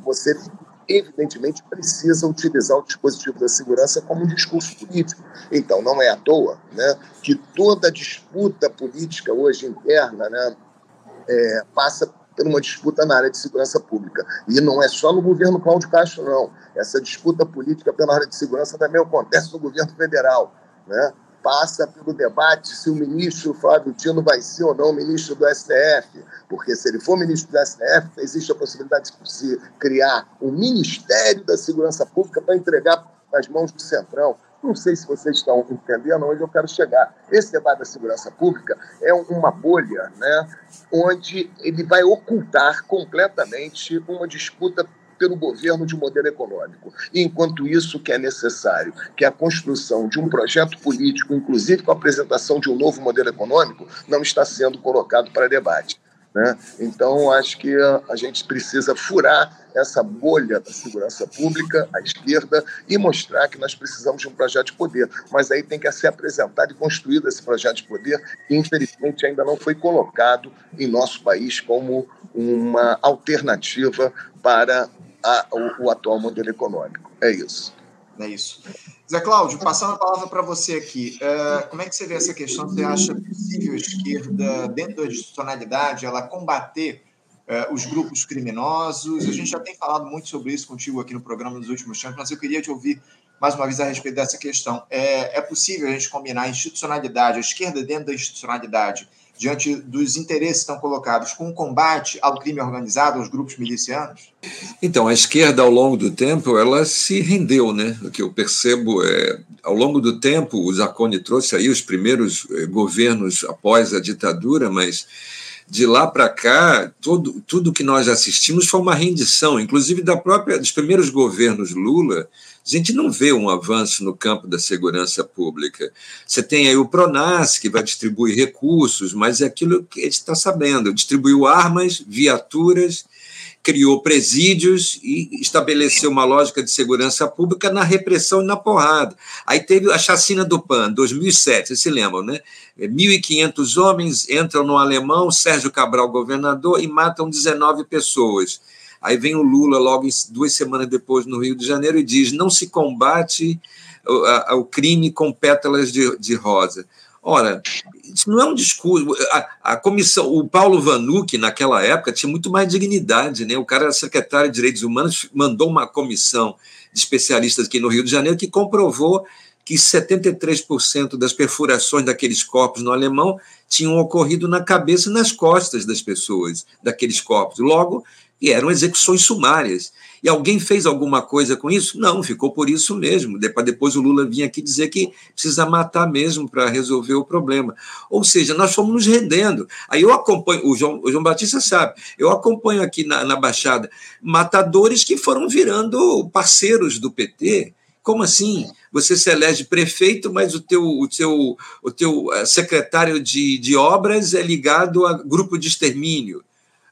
você evidentemente precisa utilizar o dispositivo da segurança como um discurso político. Então, não é à toa né, que toda disputa política hoje interna né, é, passa por uma disputa na área de segurança pública. E não é só no governo Cláudio Castro, não. Essa disputa política pela área de segurança também acontece no governo federal. Né? Passa pelo debate se o ministro Flávio Dino vai ser ou não ministro do STF, porque se ele for ministro do STF, existe a possibilidade de se criar um Ministério da Segurança Pública para entregar nas mãos do Centrão. Não sei se vocês estão entendendo onde eu quero chegar. Esse debate da segurança pública é uma bolha né, onde ele vai ocultar completamente uma disputa pelo governo de um modelo econômico. E, enquanto isso, que é necessário, que a construção de um projeto político, inclusive com a apresentação de um novo modelo econômico, não está sendo colocado para debate. Né? Então, acho que a, gente precisa furar essa bolha da segurança pública, à esquerda, e mostrar que nós precisamos de um projeto de poder. Mas aí tem que ser apresentado e construído esse projeto de poder, que infelizmente ainda não foi colocado em nosso país como uma alternativa para a, o, o atual modelo econômico. É isso. É isso. Zé Cláudio, passando a palavra para você aqui, uh, como é que você vê essa questão? Você acha possível a esquerda, dentro da institucionalidade, ela combater uh, os grupos criminosos? A gente já tem falado muito sobre isso contigo aqui no programa nos últimos tempos, mas eu queria te ouvir mais uma vez a respeito dessa questão. É, é possível a gente combinar a institucionalidade, a esquerda dentro da institucionalidade, diante dos interesses que estão colocados com o combate ao crime organizado, aos grupos milicianos? Então, a esquerda, ao longo do tempo, ela se rendeu, né? O que eu percebo é, ao longo do tempo, o Zacone trouxe aí os primeiros eh, governos após a ditadura, mas de lá para cá, tudo, tudo que nós assistimos foi uma rendição, inclusive da própria dos primeiros governos Lula, a gente não vê um avanço no campo da segurança pública. Você tem aí o Pronas, que vai distribuir recursos, mas é aquilo que a gente está sabendo: distribuiu armas, viaturas, criou presídios e estabeleceu uma lógica de segurança pública na repressão e na porrada. Aí teve a chacina do PAN, 2007, vocês se lembram, né? 1.500 homens entram no alemão, Sérgio Cabral, governador, e matam 19 pessoas. Aí vem o Lula, logo duas semanas depois, no Rio de Janeiro, e diz: não se combate o, o crime com pétalas de, de rosa. Ora, isso não é um discurso. A, a, comissão, o Paulo Vanucci, naquela época, tinha muito mais dignidade, né? O cara era secretário de Direitos Humanos, mandou uma comissão de especialistas aqui no Rio de Janeiro que comprovou que 73% das perfurações daqueles corpos no alemão tinham ocorrido na cabeça e nas costas das pessoas, daqueles corpos. Logo, e eram execuções sumárias. E alguém fez alguma coisa com isso? Não, ficou por isso mesmo. Depois o Lula vinha aqui dizer que precisa matar mesmo para resolver o problema. Ou seja, nós fomos nos rendendo. Aí eu acompanho, o João, o João Batista sabe, eu acompanho aqui na, na Baixada matadores que foram virando parceiros do PT. Como assim? Você se elege prefeito, mas o teu, o teu, o teu eh, secretário de, de obras é ligado a grupo de extermínio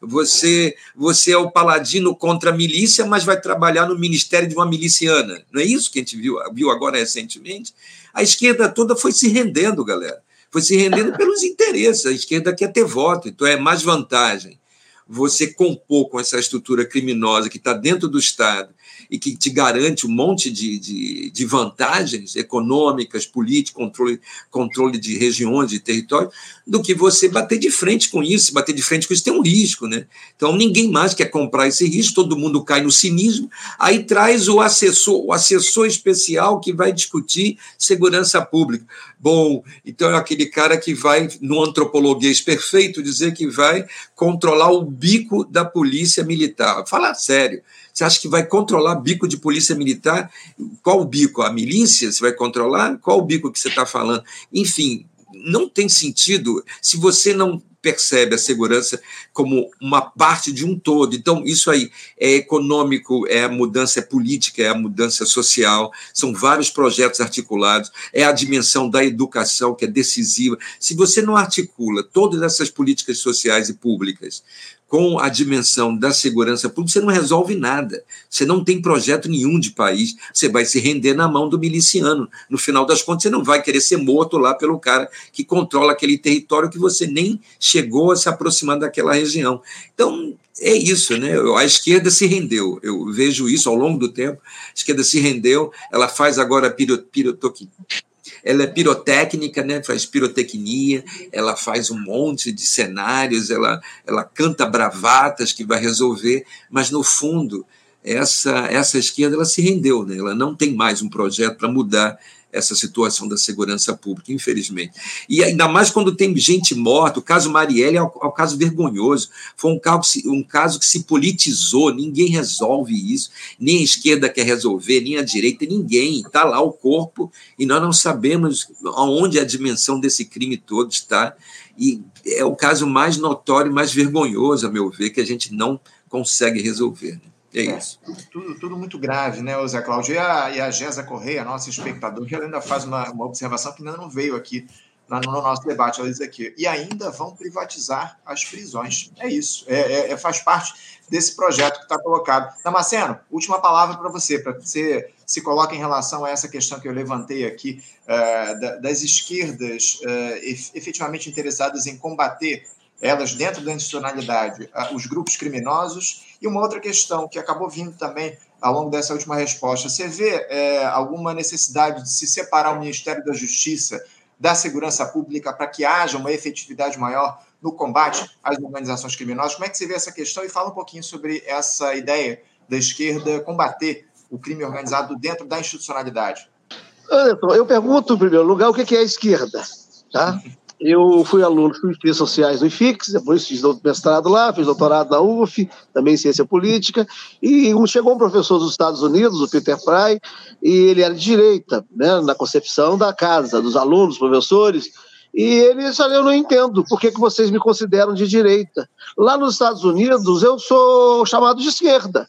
você, você é o paladino contra a milícia, mas vai trabalhar no ministério de uma miliciana. Não é isso que a gente viu, viu agora recentemente? A esquerda toda foi se rendendo, galera. Foi se rendendo pelos interesses. A esquerda quer ter voto, então é mais vantagem você compor com essa estrutura criminosa que está dentro do Estado e que te garante um monte de, de, de vantagens econômicas, políticas, controle, controle de regiões, de território, do que você bater de frente com isso. Bater de frente com isso tem um risco. Né? Então, ninguém mais quer comprar esse risco, todo mundo cai no cinismo. Aí traz o assessor, o assessor especial que vai discutir segurança pública. Bom, então é aquele cara que vai, no antropologuês perfeito, dizer que vai controlar o bico da polícia militar. Fala sério. Você acha que vai controlar bico de polícia militar? Qual o bico? A milícia? Você vai controlar? Qual o bico que você está falando? Enfim, não tem sentido se você não percebe a segurança como uma parte de um todo. Então, isso aí é econômico, é a mudança é política, é a mudança social, são vários projetos articulados, é a dimensão da educação que é decisiva. Se você não articula todas essas políticas sociais e públicas com a dimensão da segurança pública, você não resolve nada. Você não tem projeto nenhum de país. Você vai se render na mão do miliciano. No final das contas, você não vai querer ser morto lá pelo cara que controla aquele território que você nem chegou a se aproximar daquela região. Então, é isso, né? A esquerda se rendeu. Eu vejo isso ao longo do tempo. A esquerda se rendeu. Ela faz agora pirotoquia ela é pirotécnica, né? faz pirotecnia, ela faz um monte de cenários, ela, ela canta bravatas que vai resolver, mas no fundo essa, essa esquerda ela se rendeu, né? ela não tem mais um projeto para mudar essa situação da segurança pública, infelizmente. E ainda mais quando tem gente morta, o caso Marielle é um, é caso vergonhoso, foi um caso, um caso que se politizou, ninguém resolve isso, nem a esquerda quer resolver, nem a direita, ninguém, está lá o corpo e nós não sabemos aonde a dimensão desse crime todo está, e é o caso mais notório, mais vergonhoso, a meu ver, que a gente não consegue resolver. Né? É, é isso. É, tudo, tudo, muito grave, né, Zé Cláudio? E a, e a Gesa Correia, nossa espectadora, ela ainda faz uma, uma observação que ainda não veio aqui no, no nosso debate, ela diz aqui, e ainda vão privatizar as prisões. É isso, é, é, é faz parte desse projeto que está colocado. Damasceno, última palavra para você, para você se coloca em relação a essa questão que eu levantei aqui, uh, das esquerdas uh, efetivamente interessadas em combater elas dentro da institucionalidade, os grupos criminosos. E uma outra questão que acabou vindo também ao longo dessa última resposta: você vê é, alguma necessidade de se separar o Ministério da Justiça da Segurança Pública para que haja uma efetividade maior no combate às organizações criminosas? Como é que você vê essa questão? E fala um pouquinho sobre essa ideia da esquerda combater o crime organizado dentro da institucionalidade. Anderson, eu pergunto, em primeiro lugar, o que é a esquerda? Tá? Eu fui aluno de Ciências Sociais no IFIX, depois fiz mestrado lá, fiz doutorado na UF, também em Ciência Política, e chegou um professor dos Estados Unidos, o Peter Fry, e ele era de direita, né, na concepção da casa, dos alunos, professores, e ele disse, eu não entendo por que, que vocês me consideram de direita. Lá nos Estados Unidos, eu sou chamado de esquerda.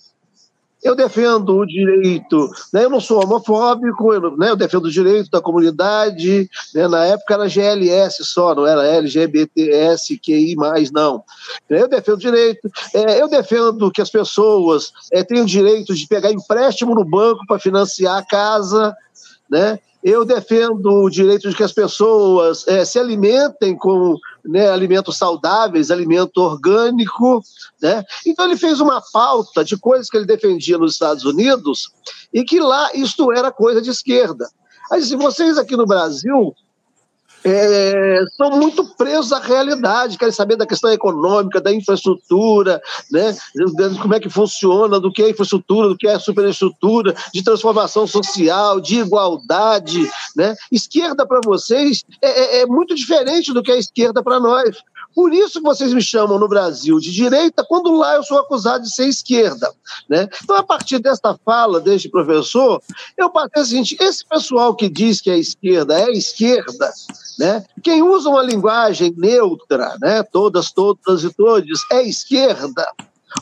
Eu defendo o direito, né? eu não sou homofóbico, eu, né? eu defendo o direito da comunidade. Né? Na época era GLS só, não era LGBTSQI, não. Eu defendo o direito, é, eu defendo que as pessoas é, tenham direito de pegar empréstimo no banco para financiar a casa. Né? Eu defendo o direito de que as pessoas é, se alimentem com né, alimentos saudáveis, alimento orgânico. Né? Então, ele fez uma pauta de coisas que ele defendia nos Estados Unidos e que lá isto era coisa de esquerda. Aí, se vocês aqui no Brasil é, são muito presos à realidade, querem saber da questão econômica, da infraestrutura, né, como é que funciona, do que é infraestrutura, do que é superestrutura, de transformação social, de igualdade. Né? Esquerda para vocês é, é, é muito diferente do que é esquerda para nós. Por isso que vocês me chamam no Brasil de direita, quando lá eu sou acusado de ser esquerda. Né? Então, a partir desta fala deste professor, eu passei o seguinte: esse pessoal que diz que é esquerda é esquerda, né? quem usa uma linguagem neutra, né? todas, todas e todos, é esquerda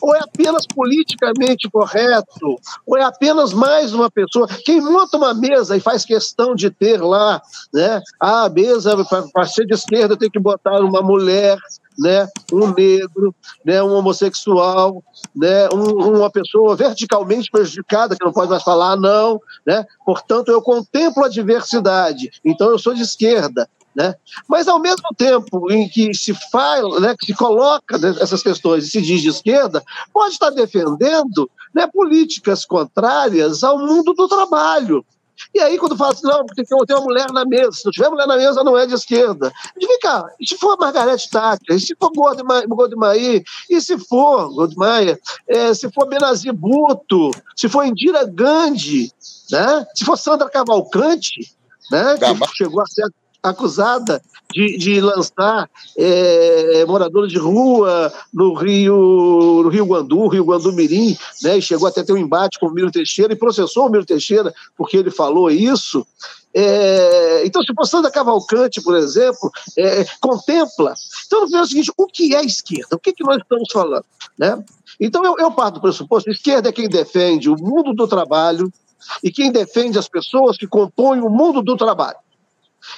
ou é apenas politicamente correto, ou é apenas mais uma pessoa. Quem monta uma mesa e faz questão de ter lá, né? Ah, a mesa, para ser de esquerda, tem que botar uma mulher, né, um negro, né, um homossexual, né, um, uma pessoa verticalmente prejudicada que não pode mais falar não, né? Portanto, eu contemplo a diversidade. Então eu sou de esquerda. Né? Mas, ao mesmo tempo em que se fala, né, que se coloca essas questões e se diz de esquerda, pode estar defendendo né, políticas contrárias ao mundo do trabalho. E aí, quando fala assim, não, tem que ter uma mulher na mesa, se não tiver mulher na mesa, não é de esquerda. E vem cá, e se for Margareth Thatcher, e se for Goldmaier, e se for Goldmaier, é, se for Benazir Bhutto, se for Indira Gandhi, né? se for Sandra Cavalcante, né? que chegou a ser acusada de, de lançar é, moradores de rua no Rio, no Rio Guandu, Rio Guandu Mirim, né, e chegou até ter um embate com o Miro Teixeira e processou o Miro Teixeira porque ele falou isso. É, então, se for Sandra Cavalcante, por exemplo, é, contempla. Então, é o seguinte: o que é esquerda? O que, é que nós estamos falando? Né? Então, eu, eu parto do pressuposto: esquerda é quem defende o mundo do trabalho e quem defende as pessoas que compõem o mundo do trabalho.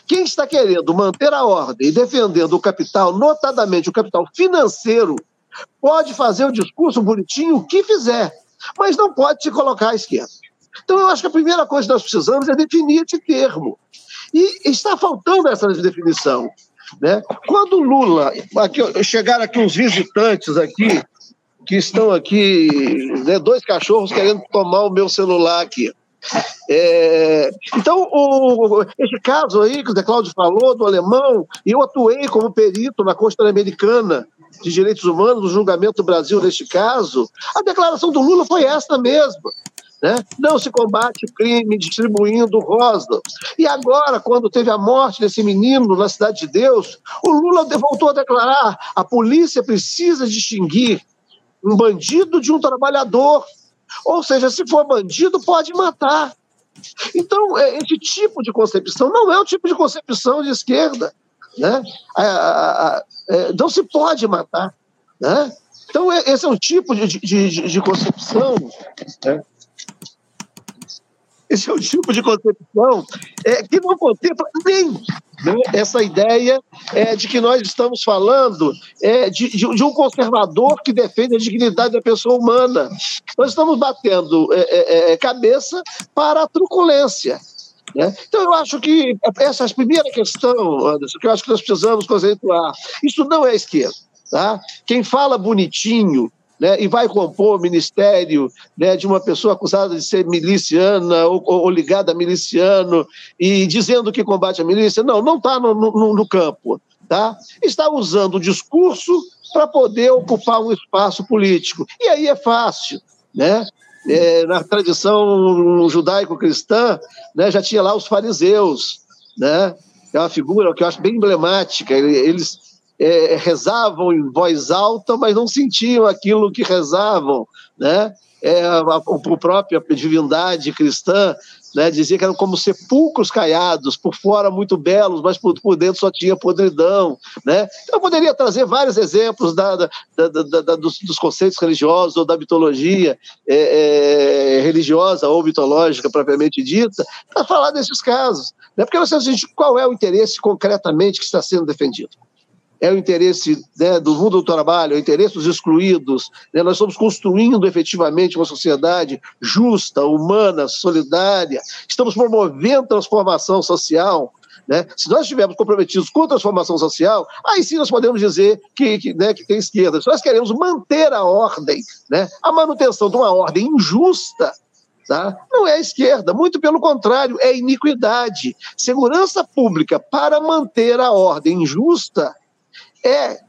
Quem está querendo manter a ordem e defendendo o capital, notadamente o capital financeiro, pode fazer o discurso bonitinho o que fizer, mas não pode se colocar à esquerda. Então, eu acho que a primeira coisa que nós precisamos é definir esse termo. E está faltando essa definição. Né? Quando Lula, aqui, chegaram aqui uns visitantes aqui, que estão aqui, né, dois cachorros querendo tomar o meu celular aqui. É, então, o, esse caso aí que o Zé Cláudio falou, do alemão, eu atuei como perito na Corte Americana de Direitos Humanos, no julgamento do Brasil neste caso, a declaração do Lula foi esta mesma. Né? Não se combate crime distribuindo rosa. E agora, quando teve a morte desse menino na Cidade de Deus, o Lula voltou a declarar: a polícia precisa distinguir um bandido de um trabalhador. Ou seja, se for bandido, pode matar. Então, é, esse tipo de concepção não é o tipo de concepção de esquerda. Né? É, não se pode matar. Né? Então, esse é um tipo de, de, de concepção né? Esse é o tipo de concepção é, que não contempla nem né, essa ideia é, de que nós estamos falando é, de, de, um conservador que defende a dignidade da pessoa humana. Nós estamos batendo é, é, é cabeça para a truculência. Né? Então, eu acho que essa é a primeira questão, Anderson, que eu acho que nós precisamos conceituar. Isso não é esquerda. Tá? Quem fala bonitinho, né, e vai compor o ministério né, de uma pessoa acusada de ser miliciana ou, ou, ligada a miliciano e dizendo que combate a milícia. Não, não está no, no, no, campo. Tá? Está usando o discurso para poder ocupar um espaço político. E aí é fácil. Né? É, na tradição judaico-cristã, né, já tinha lá os fariseus. Né? É uma figura que eu acho bem emblemática. Eles é, rezavam em voz alta, mas não sentiam aquilo que rezavam, né? É, a, a, a própria divindade cristã né, dizia que eram como sepulcros caiados, por fora muito belos, mas por, por dentro só tinha podridão. Né? Então, eu poderia trazer vários exemplos da, da, da, dos, dos, conceitos religiosos ou da mitologia é, é, religiosa ou mitológica propriamente dita, para falar desses casos. Né? Porque nós temos qual é o interesse concretamente que está sendo defendido é o interesse né, do mundo do trabalho, é o interesse dos excluídos. Né? Nós estamos construindo efetivamente uma sociedade justa, humana, solidária. Estamos promovendo transformação social. Né? Se nós estivermos comprometidos com a transformação social, aí sim nós podemos dizer que, que, né, que tem esquerda. Se nós queremos manter a ordem, né, a manutenção de uma ordem injusta, Tá? Não é esquerda, muito pelo contrário, é iniquidade. Segurança pública para manter a ordem justa é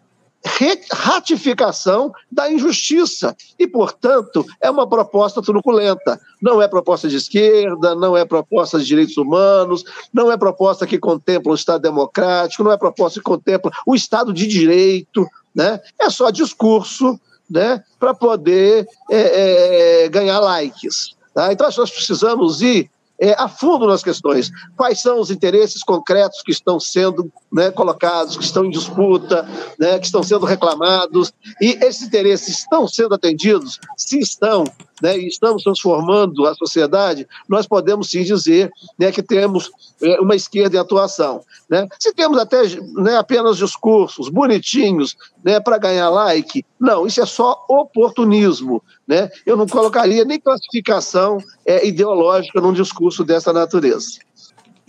ratificação da injustiça e, portanto, é uma proposta truculenta. Não é proposta de esquerda, não é proposta de direitos humanos, não é proposta que contempla o Estado democrático, não é proposta que contempla o Estado de direito, né? É só discurso, né, para poder é, é, ganhar likes. Tá? Então, nós precisamos ir é, a fundo nas questões. Quais são os interesses concretos que estão sendo né, colocados, que estão em disputa, né, que estão sendo reclamados, e esses interesses estão sendo atendidos? Se estão, né, e estamos transformando a sociedade, nós podemos sim dizer né, que temos é, uma esquerda em atuação. Né? Se temos até né, apenas discursos bonitinhos né, para ganhar like, não, isso é só oportunismo. Né? Eu não colocaria nem classificação é, ideológica num discurso dessa natureza.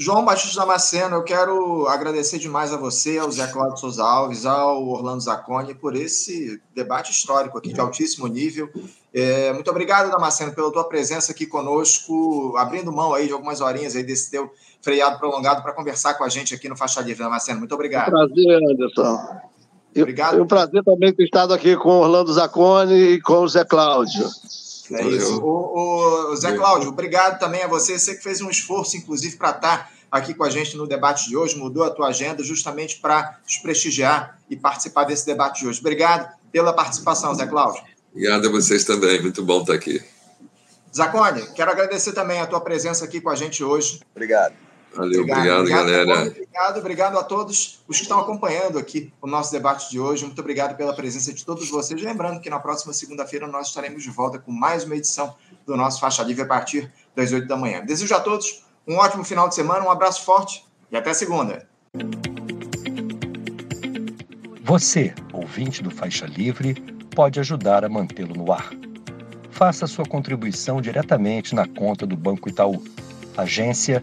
João Batista Damasceno, eu quero agradecer demais a você, ao Zé Cláudio Souza Alves, ao Orlando Zacconi, por esse debate histórico aqui de altíssimo nível. É, muito obrigado, Damasceno, pela tua presença aqui conosco, abrindo mão aí de algumas horinhas aí desse teu freado prolongado para conversar com a gente aqui no Faixa Livre, Damasceno. Muito obrigado. Um prazer, Anderson. Obrigado. É um prazer também ter estado aqui com o Orlando Zacconi e com o Zé Cláudio. É isso. O, o Zé Cláudio, obrigado também a você. Você que fez um esforço, inclusive, para estar aqui com a gente no debate de hoje, mudou a tua agenda justamente para nos prestigiar e participar desse debate de hoje. Obrigado pela participação, Zé Cláudio. Obrigado a vocês também, muito bom estar aqui. Zacone, quero agradecer também a tua presença aqui com a gente hoje. Obrigado. Valeu, obrigado, obrigado galera. Obrigado, obrigado a todos os que estão acompanhando aqui o nosso debate de hoje. Muito obrigado pela presença de todos vocês. Lembrando que na próxima segunda-feira nós estaremos de volta com mais uma edição do nosso Faixa Livre a partir das 8 da manhã. Desejo a todos um ótimo final de semana, um abraço forte e até segunda. Você, ouvinte do Faixa Livre, pode ajudar a mantê-lo no ar. Faça sua contribuição diretamente na conta do Banco Itaú. Agência